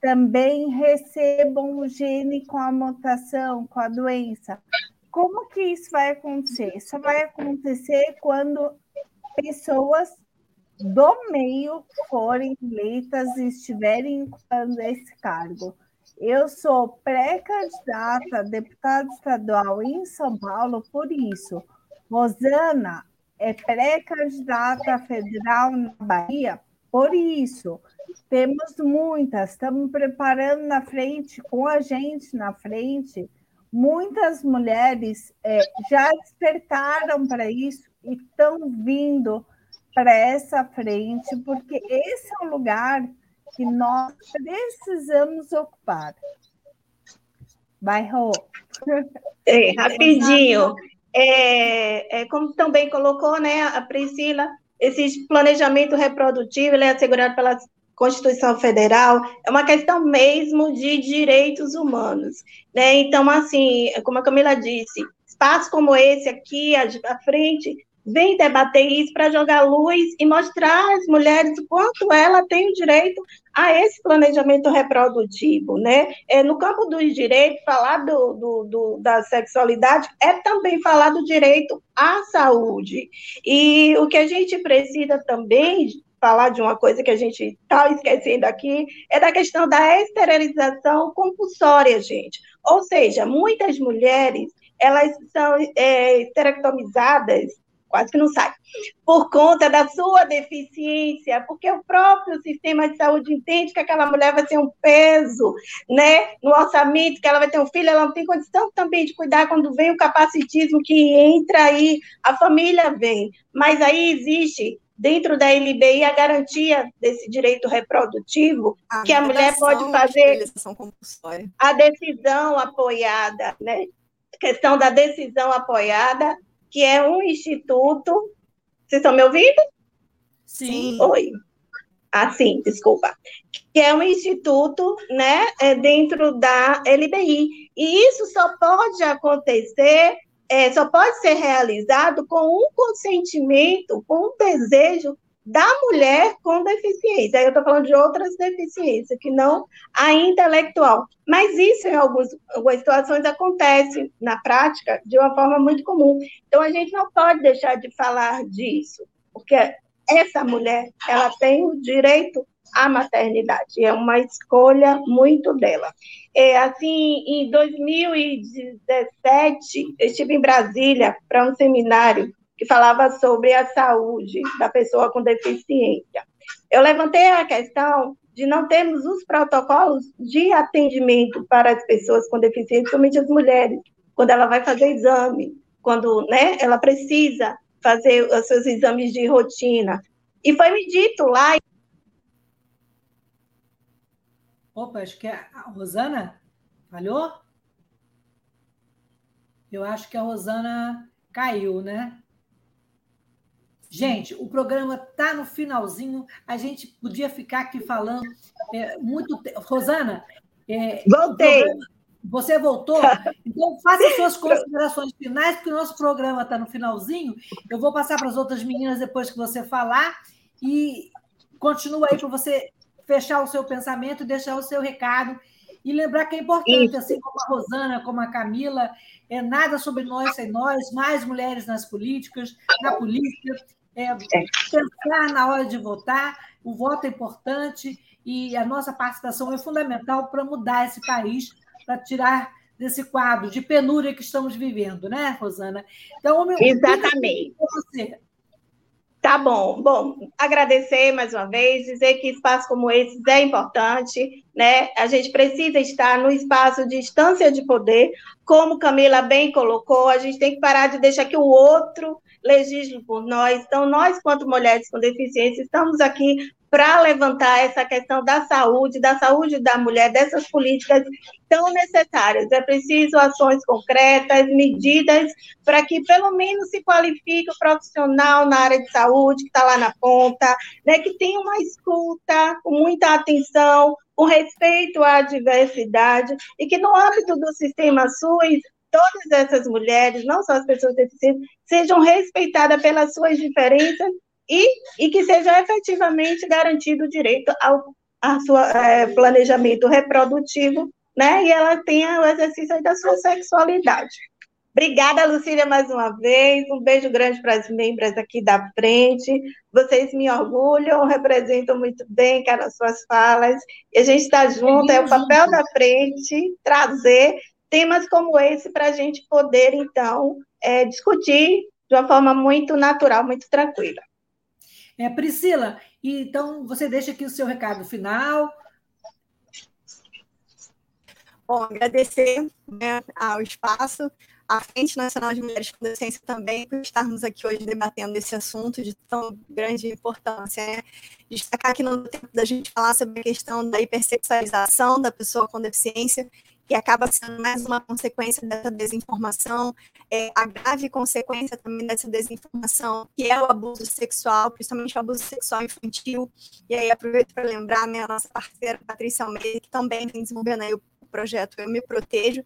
também recebam o gene com a mutação, com a doença. Como que isso vai acontecer? Isso vai acontecer quando pessoas do meio forem eleitas e estiverem ocupando esse cargo. Eu sou pré-candidata a deputada estadual em São Paulo por isso. Rosana é pré-candidata federal na Bahia por isso. Temos muitas, estamos preparando na frente, com a gente na frente. Muitas mulheres é, já despertaram para isso e estão vindo para essa frente, porque esse é um lugar que nós precisamos ocupar. Vai, Rô. É, rapidinho. É, é, como também colocou né, a Priscila, esse planejamento reprodutivo é assegurado pela Constituição Federal, é uma questão mesmo de direitos humanos. Né? Então, assim, como a Camila disse, espaços como esse aqui, à frente, vem debater isso para jogar luz e mostrar às mulheres o quanto ela tem o direito a esse planejamento reprodutivo, né? É, no campo dos direitos, falar do, do, do, da sexualidade é também falar do direito à saúde. E o que a gente precisa também falar de uma coisa que a gente está esquecendo aqui, é da questão da esterilização compulsória, gente. Ou seja, muitas mulheres, elas são é, esterectomizadas quase que não sai, por conta da sua deficiência, porque o próprio sistema de saúde entende que aquela mulher vai ter um peso, né, no orçamento, que ela vai ter um filho, ela não tem condição também de cuidar. Quando vem o capacitismo que entra aí, a família vem, mas aí existe dentro da LBI a garantia desse direito reprodutivo, a que a mulher pode fazer a decisão apoiada, né? Questão da decisão apoiada que é um instituto. Vocês estão me ouvindo? Sim. Oi. Ah, sim, desculpa. Que é um instituto, né, é dentro da LBI. E isso só pode acontecer, é, só pode ser realizado com um consentimento, com um desejo da mulher com deficiência. Aí eu estou falando de outras deficiências, que não a intelectual. Mas isso, em algumas, situações, acontece na prática de uma forma muito comum. Então, a gente não pode deixar de falar disso, porque essa mulher, ela tem o direito à maternidade, é uma escolha muito dela. É, assim, em 2017, eu estive em Brasília para um seminário que falava sobre a saúde da pessoa com deficiência. Eu levantei a questão de não termos os protocolos de atendimento para as pessoas com deficiência, principalmente as mulheres, quando ela vai fazer exame, quando né, ela precisa fazer os seus exames de rotina. E foi me dito lá. Opa, acho que é a Rosana falhou? Eu acho que a Rosana caiu, né? Gente, o programa está no finalzinho. A gente podia ficar aqui falando é, muito tempo. Rosana, é, voltei. Programa... Você voltou? Então, faça suas considerações finais, porque o nosso programa está no finalzinho. Eu vou passar para as outras meninas depois que você falar. E continua aí para você fechar o seu pensamento, deixar o seu recado. E lembrar que é importante, Isso. assim como a Rosana, como a Camila, é nada sobre nós sem nós, mais mulheres nas políticas, na política é, pensar na hora de votar, o voto é importante e a nossa participação é fundamental para mudar esse país, para tirar desse quadro de penúria que estamos vivendo, né, Rosana? Então, meu Exatamente. Você. Tá bom. Bom, agradecer mais uma vez, dizer que espaços como esses é importante, né? A gente precisa estar no espaço de instância de poder, como Camila bem colocou, a gente tem que parar de deixar que o outro legisle por nós. Então, nós, quanto mulheres com deficiência, estamos aqui para levantar essa questão da saúde, da saúde da mulher, dessas políticas tão necessárias. É preciso ações concretas, medidas para que pelo menos se qualifique o profissional na área de saúde, que está lá na ponta, né, que tenha uma escuta com muita atenção, com respeito à diversidade, e que no âmbito do sistema SUS todas essas mulheres, não só as pessoas deficientes, sejam respeitadas pelas suas diferenças e, e que seja efetivamente garantido o direito ao a sua é, planejamento reprodutivo, né? E ela tenha o exercício da sua sexualidade. Obrigada, Lucília, mais uma vez. Um beijo grande para as membros aqui da frente. Vocês me orgulham, representam muito bem cara, as suas falas. E a gente está junto, é o papel da frente trazer temas como esse para a gente poder, então, é, discutir de uma forma muito natural, muito tranquila. É, Priscila, então você deixa aqui o seu recado final. Bom, agradecer né, ao espaço, à Frente Nacional de Mulheres com Deficiência também, por estarmos aqui hoje debatendo esse assunto de tão grande importância. Né? Destacar que no tempo da gente falar sobre a questão da hipersexualização da pessoa com deficiência, que acaba sendo mais uma consequência dessa desinformação, é, a grave consequência também dessa desinformação, que é o abuso sexual, principalmente o abuso sexual infantil. E aí aproveito para lembrar né, a nossa parceira Patrícia Almeida, que também vem desenvolvendo aí o projeto Eu Me Protejo,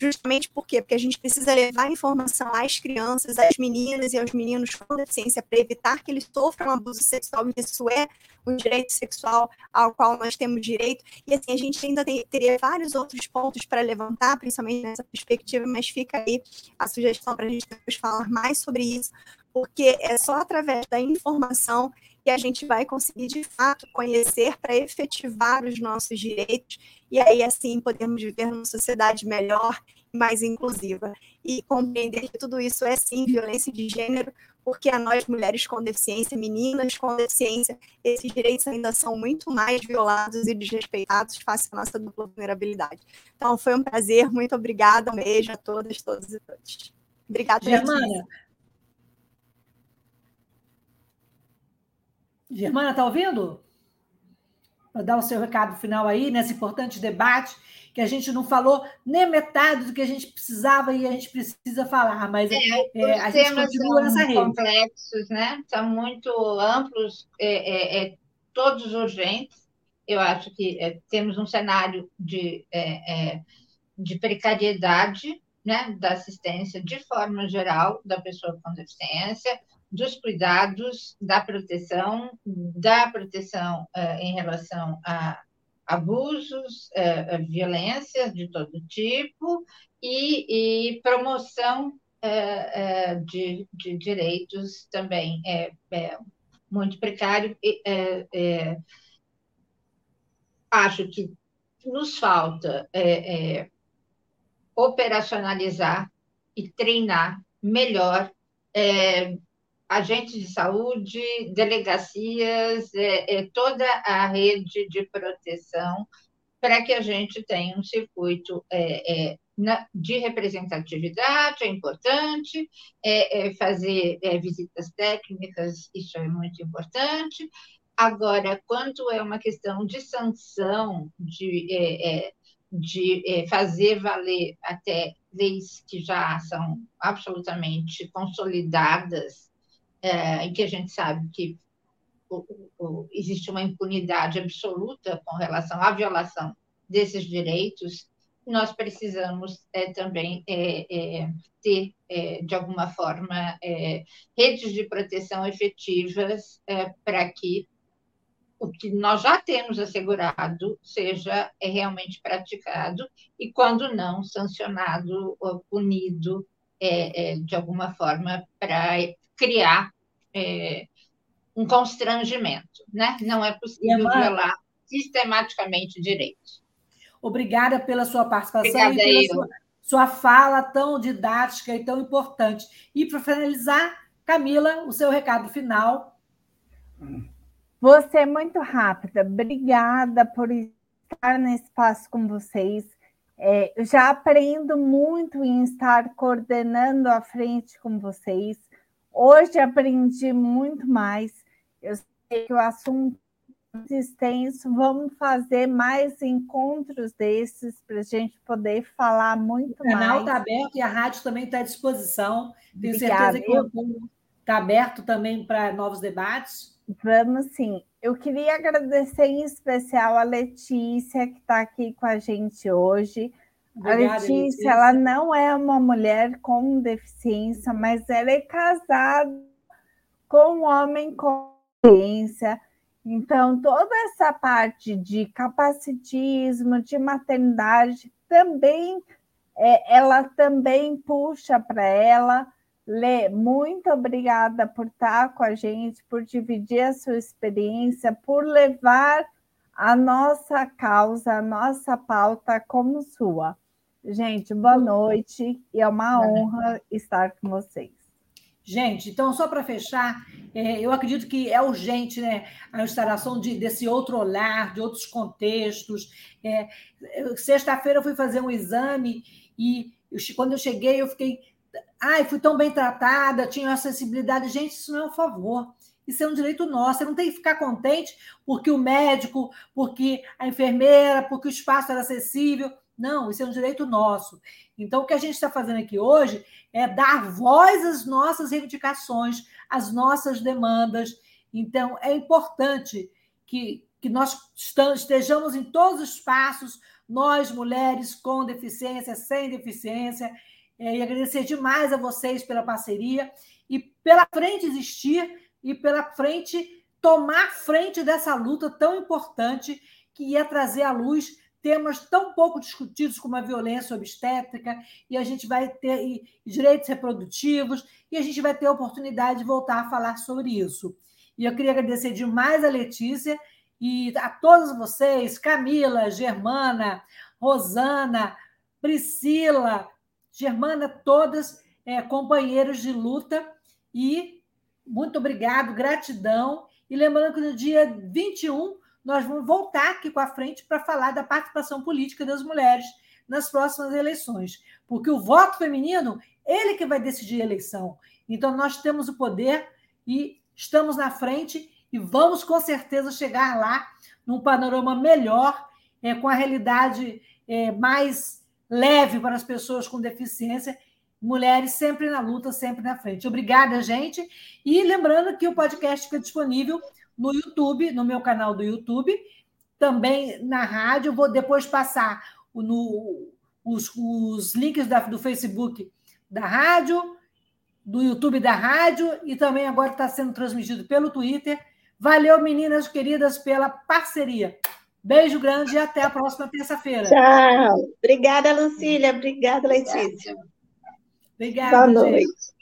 justamente por quê? Porque a gente precisa levar informação às crianças, às meninas e aos meninos com deficiência para evitar que eles sofram abuso sexual, isso é um direito sexual ao qual nós temos direito. E assim, a gente ainda tem, teria vários outros pontos para levantar, principalmente nessa perspectiva, mas fica aí a sugestão para a gente depois falar mais sobre isso, porque é só através da informação que a gente vai conseguir de fato conhecer para efetivar os nossos direitos e aí assim podemos viver numa sociedade melhor e mais inclusiva e compreender que tudo isso é sim violência de gênero, porque a nós mulheres com deficiência, meninas com deficiência, esses direitos ainda são muito mais violados e desrespeitados face à nossa dupla vulnerabilidade. Então foi um prazer, muito obrigada, um beijo a todas, todos e todos. Obrigada, Germana. Germana, está ouvindo? Para dar o seu recado final aí nesse importante debate que a gente não falou nem metade do que a gente precisava e a gente precisa falar, mas é, é, a gente continua nessa rede. complexos, né? São muito amplos, é, é, é todos urgentes. Eu acho que é, temos um cenário de, de precariedade né, da assistência de forma geral da pessoa com deficiência, dos cuidados, da proteção, da proteção uh, em relação a abusos, uh, uh, violências de todo tipo e, e promoção de, de, direitos também é, é muito precário. acho que nos falta operacionalizar e treinar melhor é, agentes de saúde, delegacias, é, é, toda a rede de proteção para que a gente tenha um circuito é, é na, de representatividade, é importante, é, é, fazer visitas técnicas, isso é muito importante. Agora, quanto é uma questão de sanção, de de fazer valer até leis que já são absolutamente consolidadas, é, em que a gente sabe que o, o, existe uma impunidade absoluta com relação à violação desses direitos, nós precisamos é, também é, é, ter, é, de alguma forma, redes de proteção efetivas para que o que nós já temos assegurado seja é realmente praticado e, quando não, sancionado ou punido é, é, de alguma forma para criar é, um constrangimento. Né? Não é possível violar sistematicamente direitos. Obrigada pela sua participação Obrigada e pela sua, sua fala tão didática e tão importante. E, para finalizar, Camila, o seu recado final. Você é muito rápida. Obrigada por estar nesse espaço com vocês. É, eu já aprendo muito em estar coordenando a frente com vocês. Hoje aprendi muito mais. Eu sei que o assunto é muito extenso. Vamos fazer mais encontros desses para a gente poder falar muito mais. O canal está aberto e a rádio também está à disposição. Tenho Obrigada. certeza que está aberto também para novos debates. Vamos sim. Eu queria agradecer em especial a Letícia, que está aqui com a gente hoje. Obrigada, a Letícia, Letícia, ela não é uma mulher com deficiência, mas ela é casada com um homem com deficiência. Então, toda essa parte de capacitismo, de maternidade, também, é, ela também puxa para ela. Lê, muito obrigada por estar com a gente, por dividir a sua experiência, por levar a nossa causa, a nossa pauta como sua. Gente, boa noite e é uma honra estar com vocês. Gente, então, só para fechar, é, eu acredito que é urgente né, a instalação de, desse outro olhar, de outros contextos. É, Sexta-feira eu fui fazer um exame e eu, quando eu cheguei, eu fiquei. Ai, fui tão bem tratada, tinha acessibilidade. Gente, isso não é um favor. Isso é um direito nosso. Você não tem que ficar contente porque o médico, porque a enfermeira, porque o espaço era acessível. Não, isso é um direito nosso. Então, o que a gente está fazendo aqui hoje é dar voz às nossas reivindicações, às nossas demandas. Então, é importante que, que nós estejamos em todos os espaços, nós, mulheres com deficiência, sem deficiência, é, e agradecer demais a vocês pela parceria e pela frente existir e pela frente tomar frente dessa luta tão importante que é trazer à luz temas tão pouco discutidos como a violência obstétrica, e a gente vai ter e, direitos reprodutivos, e a gente vai ter a oportunidade de voltar a falar sobre isso. E eu queria agradecer demais a Letícia e a todos vocês, Camila, Germana, Rosana, Priscila, Germana, todas é, companheiros de luta, e muito obrigado, gratidão. E lembrando que no dia 21 nós vamos voltar aqui com a frente para falar da participação política das mulheres nas próximas eleições, porque o voto feminino, ele que vai decidir a eleição. Então nós temos o poder e estamos na frente e vamos com certeza chegar lá num panorama melhor, é, com a realidade é, mais leve para as pessoas com deficiência. Mulheres sempre na luta, sempre na frente. Obrigada, gente. E lembrando que o podcast fica disponível no YouTube, no meu canal do YouTube, também na rádio. Vou depois passar no, os, os links da, do Facebook da rádio, do YouTube da rádio e também agora está sendo transmitido pelo Twitter. Valeu, meninas queridas, pela parceria. Beijo grande e até a próxima terça-feira. Tchau. Obrigada, Lucília. Obrigada, Letícia. Obrigada. Boa noite. Gente.